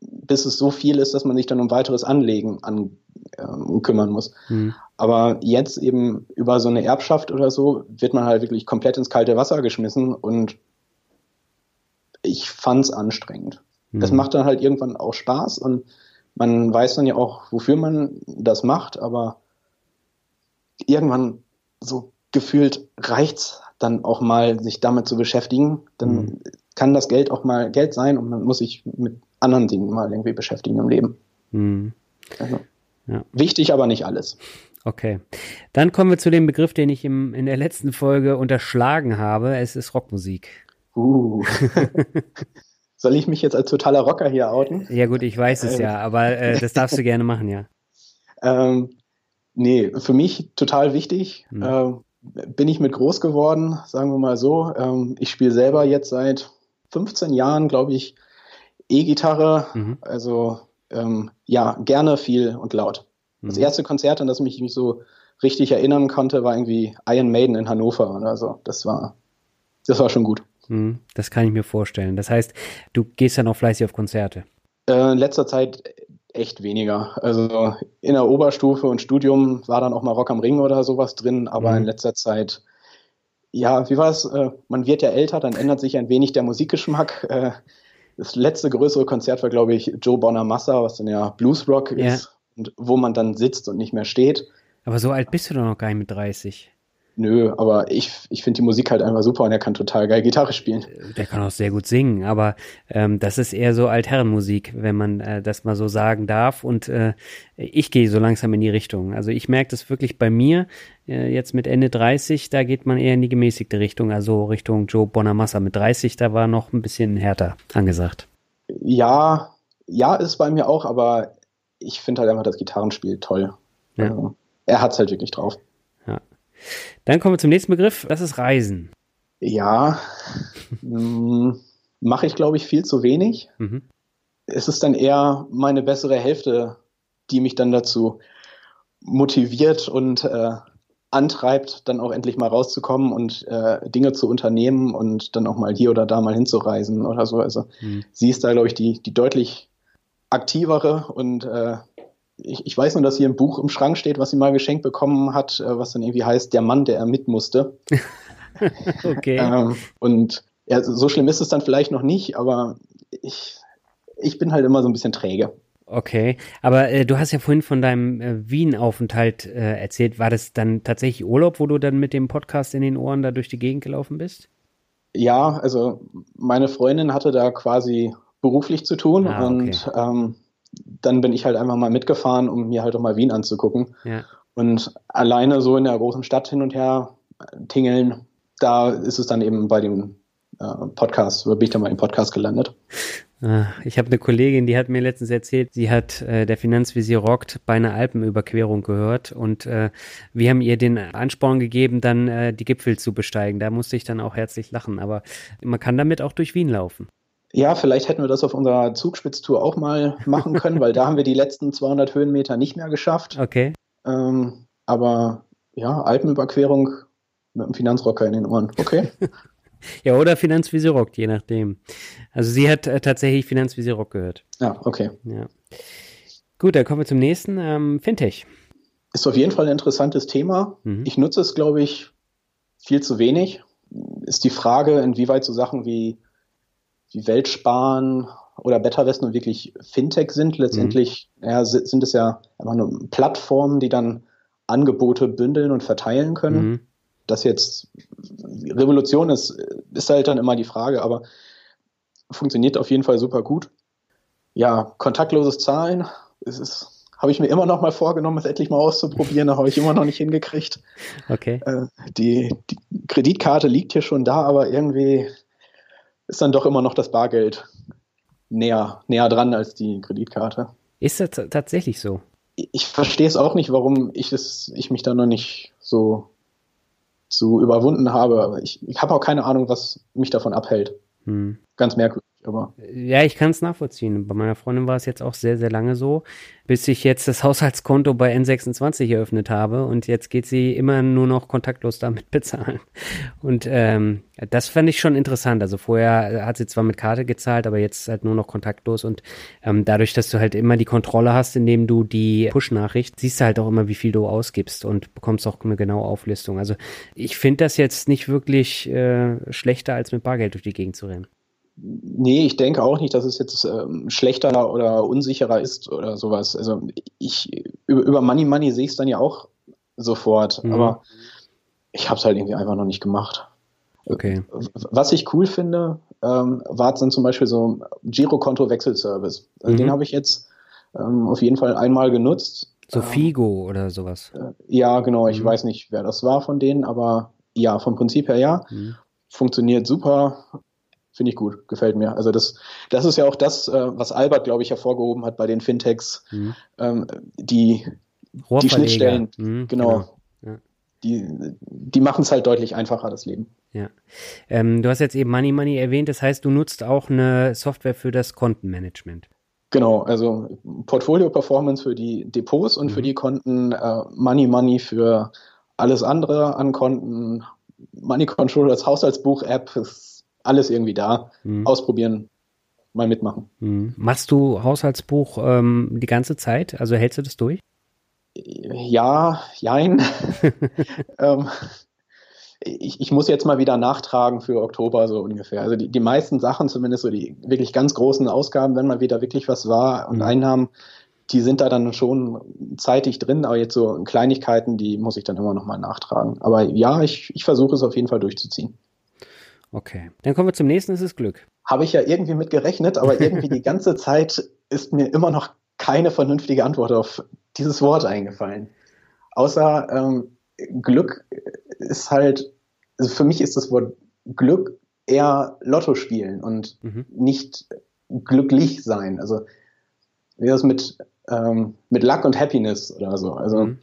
bis es so viel ist, dass man sich dann um weiteres Anlegen an, ähm, kümmern muss. Mhm. Aber jetzt eben über so eine Erbschaft oder so wird man halt wirklich komplett ins kalte Wasser geschmissen und ich fand's anstrengend. Mhm. Es macht dann halt irgendwann auch Spaß und man weiß dann ja auch, wofür man das macht, aber irgendwann so gefühlt reicht's dann auch mal, sich damit zu beschäftigen. Dann mhm. Kann das Geld auch mal Geld sein und man muss sich mit anderen Dingen mal irgendwie beschäftigen im Leben. Mhm. Also, ja. Wichtig, aber nicht alles. Okay. Dann kommen wir zu dem Begriff, den ich im, in der letzten Folge unterschlagen habe. Es ist Rockmusik. Uh. Soll ich mich jetzt als totaler Rocker hier outen? Ja gut, ich weiß es ja, aber äh, das darfst du gerne machen, ja. Ähm, nee, für mich total wichtig. Hm. Ähm, bin ich mit groß geworden, sagen wir mal so. Ähm, ich spiele selber jetzt seit 15 Jahren, glaube ich, E-Gitarre. Mhm. Also ähm, ja, gerne viel und laut. Mhm. Das erste Konzert, an das ich mich so richtig erinnern konnte, war irgendwie Iron Maiden in Hannover oder so. Das war, das war schon gut. Mhm. Das kann ich mir vorstellen. Das heißt, du gehst dann auch fleißig auf Konzerte. Äh, in letzter Zeit echt weniger. Also in der Oberstufe und Studium war dann auch mal Rock am Ring oder sowas drin, aber mhm. in letzter Zeit, ja, wie war es? Äh, man wird ja älter, dann ändert sich ein wenig der Musikgeschmack. Äh, das letzte größere Konzert war, glaube ich, Joe Bonamassa, was dann ja Bluesrock ja. ist, und wo man dann sitzt und nicht mehr steht. Aber so alt bist du doch noch gar nicht mit 30. Nö, aber ich, ich finde die Musik halt einfach super und er kann total geil Gitarre spielen. Der kann auch sehr gut singen, aber ähm, das ist eher so Altherrenmusik, wenn man äh, das mal so sagen darf. Und äh, ich gehe so langsam in die Richtung. Also ich merke das wirklich bei mir, äh, jetzt mit Ende 30, da geht man eher in die gemäßigte Richtung, also Richtung Joe Bonamassa. Mit 30, da war noch ein bisschen härter angesagt. Ja, ja, ist bei mir auch, aber ich finde halt einfach das Gitarrenspiel toll. Ja. Also, er hat es halt wirklich drauf. Dann kommen wir zum nächsten Begriff, das ist Reisen. Ja, mm, mache ich, glaube ich, viel zu wenig. Mhm. Es ist dann eher meine bessere Hälfte, die mich dann dazu motiviert und äh, antreibt, dann auch endlich mal rauszukommen und äh, Dinge zu unternehmen und dann auch mal hier oder da mal hinzureisen oder so. Also mhm. sie ist da, glaube ich, die, die deutlich aktivere und äh, ich, ich weiß nur, dass hier ein Buch im Schrank steht, was sie mal geschenkt bekommen hat, äh, was dann irgendwie heißt, der Mann, der er mit musste. okay. ähm, und ja, so schlimm ist es dann vielleicht noch nicht, aber ich, ich bin halt immer so ein bisschen träge. Okay, aber äh, du hast ja vorhin von deinem äh, Wien-Aufenthalt äh, erzählt. War das dann tatsächlich Urlaub, wo du dann mit dem Podcast in den Ohren da durch die Gegend gelaufen bist? Ja, also meine Freundin hatte da quasi beruflich zu tun ah, okay. und ähm, dann bin ich halt einfach mal mitgefahren, um mir halt auch mal Wien anzugucken. Ja. Und alleine so in der großen Stadt hin und her tingeln, da ist es dann eben bei dem äh, Podcast, bin ich dann mal im Podcast gelandet. Ah, ich habe eine Kollegin, die hat mir letztens erzählt, sie hat äh, der Finanzvisier rockt bei einer Alpenüberquerung gehört und äh, wir haben ihr den Ansporn gegeben, dann äh, die Gipfel zu besteigen. Da musste ich dann auch herzlich lachen, aber man kann damit auch durch Wien laufen. Ja, vielleicht hätten wir das auf unserer Zugspitztour auch mal machen können, weil da haben wir die letzten 200 Höhenmeter nicht mehr geschafft. Okay. Ähm, aber ja, Alpenüberquerung mit einem Finanzrocker in den Ohren. Okay. ja, oder Finanzvisier rockt, je nachdem. Also sie hat äh, tatsächlich Finanzvisier rock gehört. Ja, okay. Ja. Gut, dann kommen wir zum nächsten. Ähm, Fintech. Ist auf jeden Fall ein interessantes Thema. Mhm. Ich nutze es, glaube ich, viel zu wenig. Ist die Frage, inwieweit so Sachen wie wie Weltsparen oder Better West nun wirklich Fintech sind. Letztendlich mhm. ja, sind es ja einfach nur Plattformen, die dann Angebote bündeln und verteilen können. Mhm. Das jetzt Revolution ist, ist halt dann immer die Frage, aber funktioniert auf jeden Fall super gut. Ja, kontaktloses Zahlen, es ist habe ich mir immer noch mal vorgenommen, es endlich mal auszuprobieren, da habe ich immer noch nicht hingekriegt. Okay. Äh, die, die Kreditkarte liegt hier schon da, aber irgendwie ist dann doch immer noch das Bargeld näher, näher dran als die Kreditkarte. Ist das tatsächlich so? Ich verstehe es auch nicht, warum ich, es, ich mich da noch nicht so, so überwunden habe. Ich, ich habe auch keine Ahnung, was mich davon abhält. Hm. Ganz merkwürdig aber. Ja, ich kann es nachvollziehen. Bei meiner Freundin war es jetzt auch sehr, sehr lange so, bis ich jetzt das Haushaltskonto bei N26 eröffnet habe und jetzt geht sie immer nur noch kontaktlos damit bezahlen. Und ähm, das fand ich schon interessant. Also vorher hat sie zwar mit Karte gezahlt, aber jetzt halt nur noch kontaktlos und ähm, dadurch, dass du halt immer die Kontrolle hast, indem du die Push-Nachricht, siehst du halt auch immer, wie viel du ausgibst und bekommst auch eine genaue Auflistung. Also ich finde das jetzt nicht wirklich äh, schlechter, als mit Bargeld durch die Gegend zu rennen. Nee, ich denke auch nicht, dass es jetzt ähm, schlechter oder unsicherer ist oder sowas. Also ich über, über Money Money sehe ich es dann ja auch sofort, mhm. aber ich habe es halt irgendwie einfach noch nicht gemacht. Okay. Was ich cool finde, ähm, war dann zum Beispiel so Girokonto-Wechselservice. Also mhm. Den habe ich jetzt ähm, auf jeden Fall einmal genutzt. So Figo oder sowas. Äh, ja, genau. Ich mhm. weiß nicht, wer das war von denen, aber ja, vom Prinzip her ja. Mhm. Funktioniert super. Finde ich gut, gefällt mir. Also das, das ist ja auch das, äh, was Albert, glaube ich, hervorgehoben hat bei den Fintechs. Mhm. Ähm, die, die Schnittstellen, mhm, genau. genau. Ja. Die, die machen es halt deutlich einfacher, das Leben. Ja. Ähm, du hast jetzt eben Money Money erwähnt, das heißt, du nutzt auch eine Software für das Kontenmanagement. Genau, also Portfolio Performance für die Depots und mhm. für die Konten, äh, Money Money für alles andere an Konten, Money Control als Haushaltsbuch-App ist alles irgendwie da. Mhm. Ausprobieren, mal mitmachen. Mhm. Machst du Haushaltsbuch ähm, die ganze Zeit? Also hältst du das durch? Ja, jein. ähm, ich, ich muss jetzt mal wieder nachtragen für Oktober so ungefähr. Also die, die meisten Sachen, zumindest so die wirklich ganz großen Ausgaben, wenn mal wieder wirklich was war und mhm. Einnahmen, die sind da dann schon zeitig drin, aber jetzt so Kleinigkeiten, die muss ich dann immer noch mal nachtragen. Aber ja, ich, ich versuche es auf jeden Fall durchzuziehen. Okay. Dann kommen wir zum nächsten, es ist Glück. Habe ich ja irgendwie mit gerechnet, aber irgendwie die ganze Zeit ist mir immer noch keine vernünftige Antwort auf dieses Wort eingefallen. Außer ähm, Glück ist halt, also für mich ist das Wort Glück eher Lotto spielen und mhm. nicht glücklich sein. Also wie das mit, ähm, mit Luck und Happiness oder so. Also mhm.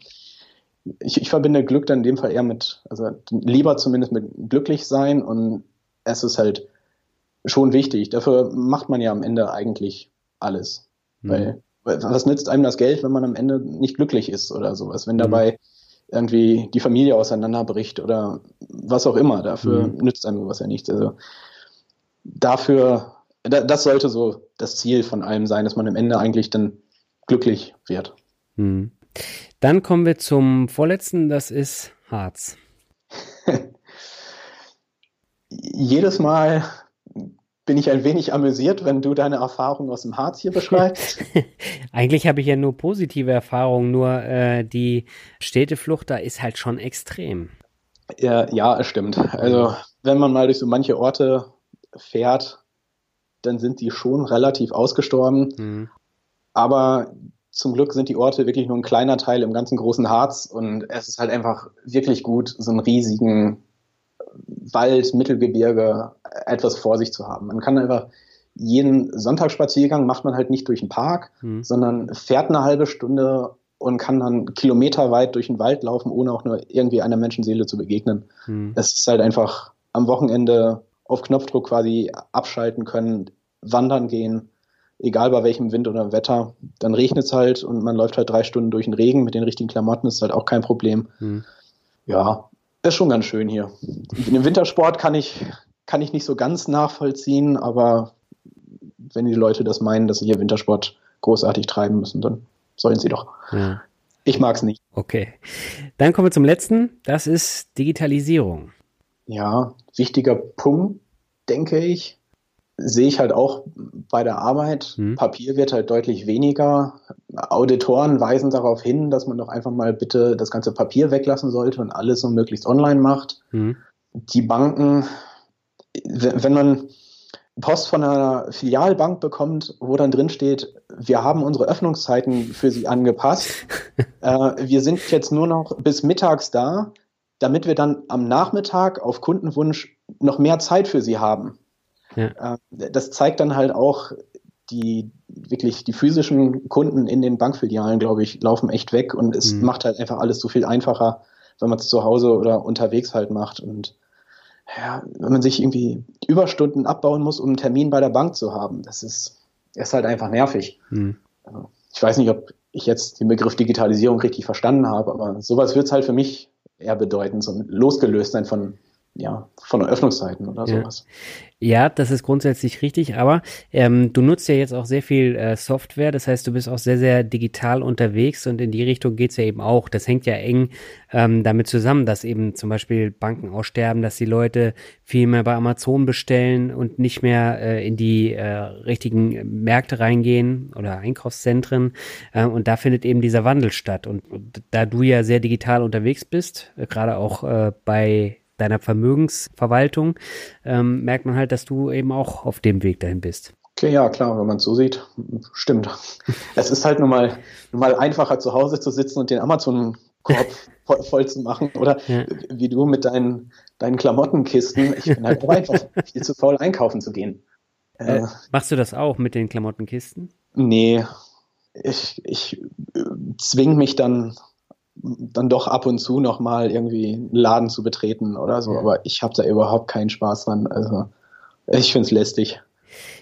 ich, ich verbinde Glück dann in dem Fall eher mit, also lieber zumindest mit glücklich sein und es ist halt schon wichtig. Dafür macht man ja am Ende eigentlich alles. Mhm. Weil, was nützt einem das Geld, wenn man am Ende nicht glücklich ist oder sowas? Wenn mhm. dabei irgendwie die Familie auseinanderbricht oder was auch immer. Dafür mhm. nützt einem sowas ja nichts. Also dafür, das sollte so das Ziel von allem sein, dass man am Ende eigentlich dann glücklich wird. Mhm. Dann kommen wir zum vorletzten, das ist Harz. jedes Mal bin ich ein wenig amüsiert, wenn du deine Erfahrungen aus dem Harz hier beschreibst. Eigentlich habe ich ja nur positive Erfahrungen, nur äh, die Städteflucht da ist halt schon extrem. Ja, ja, es stimmt. Also wenn man mal durch so manche Orte fährt, dann sind die schon relativ ausgestorben. Mhm. Aber zum Glück sind die Orte wirklich nur ein kleiner Teil im ganzen großen Harz und es ist halt einfach wirklich gut, so einen riesigen Wald, Mittelgebirge etwas vor sich zu haben. Man kann einfach jeden Sonntagsspaziergang macht man halt nicht durch den Park, mhm. sondern fährt eine halbe Stunde und kann dann kilometerweit durch den Wald laufen, ohne auch nur irgendwie einer Menschenseele zu begegnen. Mhm. Es ist halt einfach am Wochenende auf Knopfdruck quasi abschalten können, wandern gehen, egal bei welchem Wind oder Wetter. Dann regnet es halt und man läuft halt drei Stunden durch den Regen mit den richtigen Klamotten, ist halt auch kein Problem. Mhm. Ja, ist schon ganz schön hier. Den Wintersport kann ich, kann ich nicht so ganz nachvollziehen, aber wenn die Leute das meinen, dass sie hier Wintersport großartig treiben müssen, dann sollen sie doch. Ja. Ich mag es nicht. Okay. Dann kommen wir zum letzten. Das ist Digitalisierung. Ja, wichtiger Punkt, denke ich sehe ich halt auch bei der Arbeit. Hm. Papier wird halt deutlich weniger. Auditoren weisen darauf hin, dass man doch einfach mal bitte das ganze Papier weglassen sollte und alles so möglichst online macht. Hm. Die Banken, wenn man, Post von einer Filialbank bekommt, wo dann drin steht, wir haben unsere Öffnungszeiten für Sie angepasst. äh, wir sind jetzt nur noch bis mittags da, damit wir dann am Nachmittag auf Kundenwunsch noch mehr Zeit für Sie haben. Ja. Äh, das zeigt dann halt auch, die wirklich die physischen Kunden in den Bankfilialen, glaube ich, laufen echt weg und es mhm. macht halt einfach alles so viel einfacher, wenn man es zu Hause oder unterwegs halt macht und ja, wenn man sich irgendwie Überstunden abbauen muss, um einen Termin bei der Bank zu haben, das ist, ist halt einfach nervig. Mhm. Ich weiß nicht, ob ich jetzt den Begriff Digitalisierung richtig verstanden habe, aber sowas wird es halt für mich eher bedeuten, so losgelöst sein von ja, von Öffnungszeiten oder sowas. Ja, das ist grundsätzlich richtig, aber ähm, du nutzt ja jetzt auch sehr viel äh, Software, das heißt, du bist auch sehr, sehr digital unterwegs und in die Richtung geht's ja eben auch. Das hängt ja eng ähm, damit zusammen, dass eben zum Beispiel Banken aussterben, dass die Leute viel mehr bei Amazon bestellen und nicht mehr äh, in die äh, richtigen Märkte reingehen oder Einkaufszentren. Äh, und da findet eben dieser Wandel statt. Und, und da du ja sehr digital unterwegs bist, äh, gerade auch äh, bei deiner Vermögensverwaltung, ähm, merkt man halt, dass du eben auch auf dem Weg dahin bist. Okay, ja, klar, wenn man es so sieht, stimmt. es ist halt nun mal, nun mal einfacher zu Hause zu sitzen und den Amazon-Korb voll, voll, zu machen oder ja. wie du mit deinen, deinen Klamottenkisten. Ich bin halt auch einfach viel zu faul, einkaufen zu gehen. Äh, äh, machst du das auch mit den Klamottenkisten? Nee, ich, ich äh, zwing mich dann dann doch ab und zu noch mal irgendwie einen Laden zu betreten oder so. Aber ich habe da überhaupt keinen Spaß dran. Also ich finde es lästig.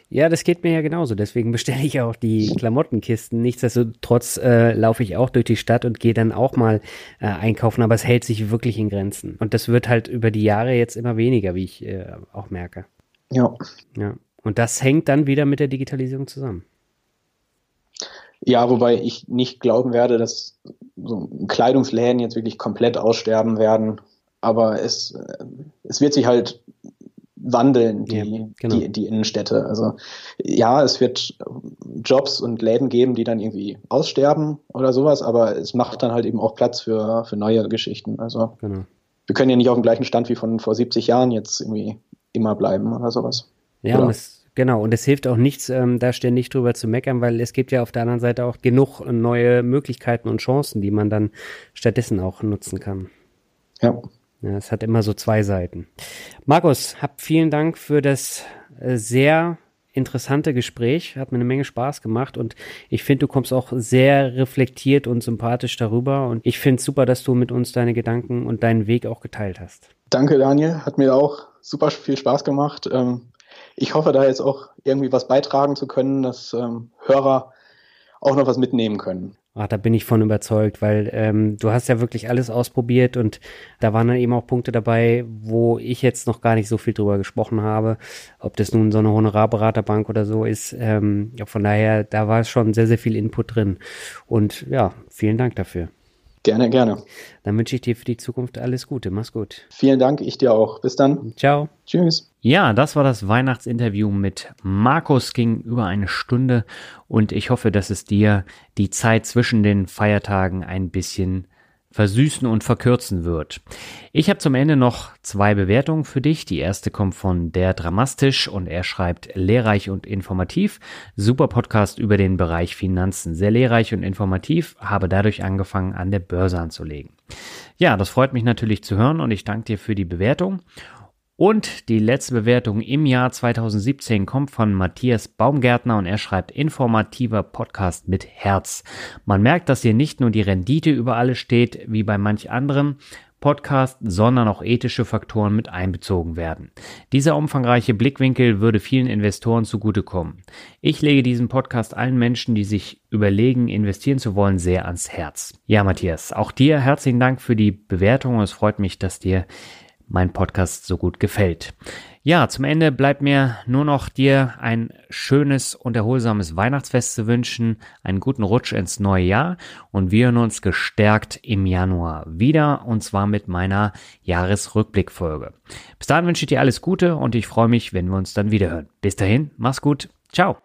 Ja, das geht mir ja genauso. Deswegen bestelle ich auch die Klamottenkisten. Nichtsdestotrotz äh, laufe ich auch durch die Stadt und gehe dann auch mal äh, einkaufen, aber es hält sich wirklich in Grenzen. Und das wird halt über die Jahre jetzt immer weniger, wie ich äh, auch merke. Ja. Ja. Und das hängt dann wieder mit der Digitalisierung zusammen. Ja, wobei ich nicht glauben werde, dass so Kleidungsläden jetzt wirklich komplett aussterben werden. Aber es, äh, es wird sich halt wandeln, die, ja, genau. die, die Innenstädte. Also ja, es wird Jobs und Läden geben, die dann irgendwie aussterben oder sowas, aber es macht dann halt eben auch Platz für, für neue Geschichten. Also genau. wir können ja nicht auf dem gleichen Stand wie von vor 70 Jahren jetzt irgendwie immer bleiben oder sowas. Ja, oder? und es Genau, und es hilft auch nichts, ähm, da ständig drüber zu meckern, weil es gibt ja auf der anderen Seite auch genug neue Möglichkeiten und Chancen, die man dann stattdessen auch nutzen kann. Ja. Ja, es hat immer so zwei Seiten. Markus, hab vielen Dank für das äh, sehr interessante Gespräch. Hat mir eine Menge Spaß gemacht und ich finde, du kommst auch sehr reflektiert und sympathisch darüber. Und ich finde es super, dass du mit uns deine Gedanken und deinen Weg auch geteilt hast. Danke, Daniel. Hat mir auch super viel Spaß gemacht. Ähm, ich hoffe, da jetzt auch irgendwie was beitragen zu können, dass ähm, Hörer auch noch was mitnehmen können. Ach, da bin ich von überzeugt, weil ähm, du hast ja wirklich alles ausprobiert und da waren dann eben auch Punkte dabei, wo ich jetzt noch gar nicht so viel drüber gesprochen habe, ob das nun so eine Honorarberaterbank oder so ist. Ähm, von daher, da war schon sehr, sehr viel Input drin. Und ja, vielen Dank dafür. Gerne, gerne. Dann wünsche ich dir für die Zukunft alles Gute. Mach's gut. Vielen Dank, ich dir auch. Bis dann. Ciao. Tschüss. Ja, das war das Weihnachtsinterview mit Markus, ging über eine Stunde und ich hoffe, dass es dir die Zeit zwischen den Feiertagen ein bisschen versüßen und verkürzen wird. Ich habe zum Ende noch zwei Bewertungen für dich. Die erste kommt von der Dramastisch und er schreibt lehrreich und informativ. Super Podcast über den Bereich Finanzen. Sehr lehrreich und informativ. Habe dadurch angefangen, an der Börse anzulegen. Ja, das freut mich natürlich zu hören und ich danke dir für die Bewertung. Und die letzte Bewertung im Jahr 2017 kommt von Matthias Baumgärtner und er schreibt informativer Podcast mit Herz. Man merkt, dass hier nicht nur die Rendite über alles steht, wie bei manch anderem Podcast, sondern auch ethische Faktoren mit einbezogen werden. Dieser umfangreiche Blickwinkel würde vielen Investoren zugutekommen. Ich lege diesen Podcast allen Menschen, die sich überlegen, investieren zu wollen, sehr ans Herz. Ja, Matthias, auch dir herzlichen Dank für die Bewertung und es freut mich, dass dir mein Podcast so gut gefällt. Ja, zum Ende bleibt mir nur noch dir ein schönes und erholsames Weihnachtsfest zu wünschen, einen guten Rutsch ins neue Jahr und wir hören uns gestärkt im Januar wieder und zwar mit meiner Jahresrückblickfolge. Bis dahin wünsche ich dir alles Gute und ich freue mich, wenn wir uns dann wieder hören. Bis dahin, mach's gut. Ciao.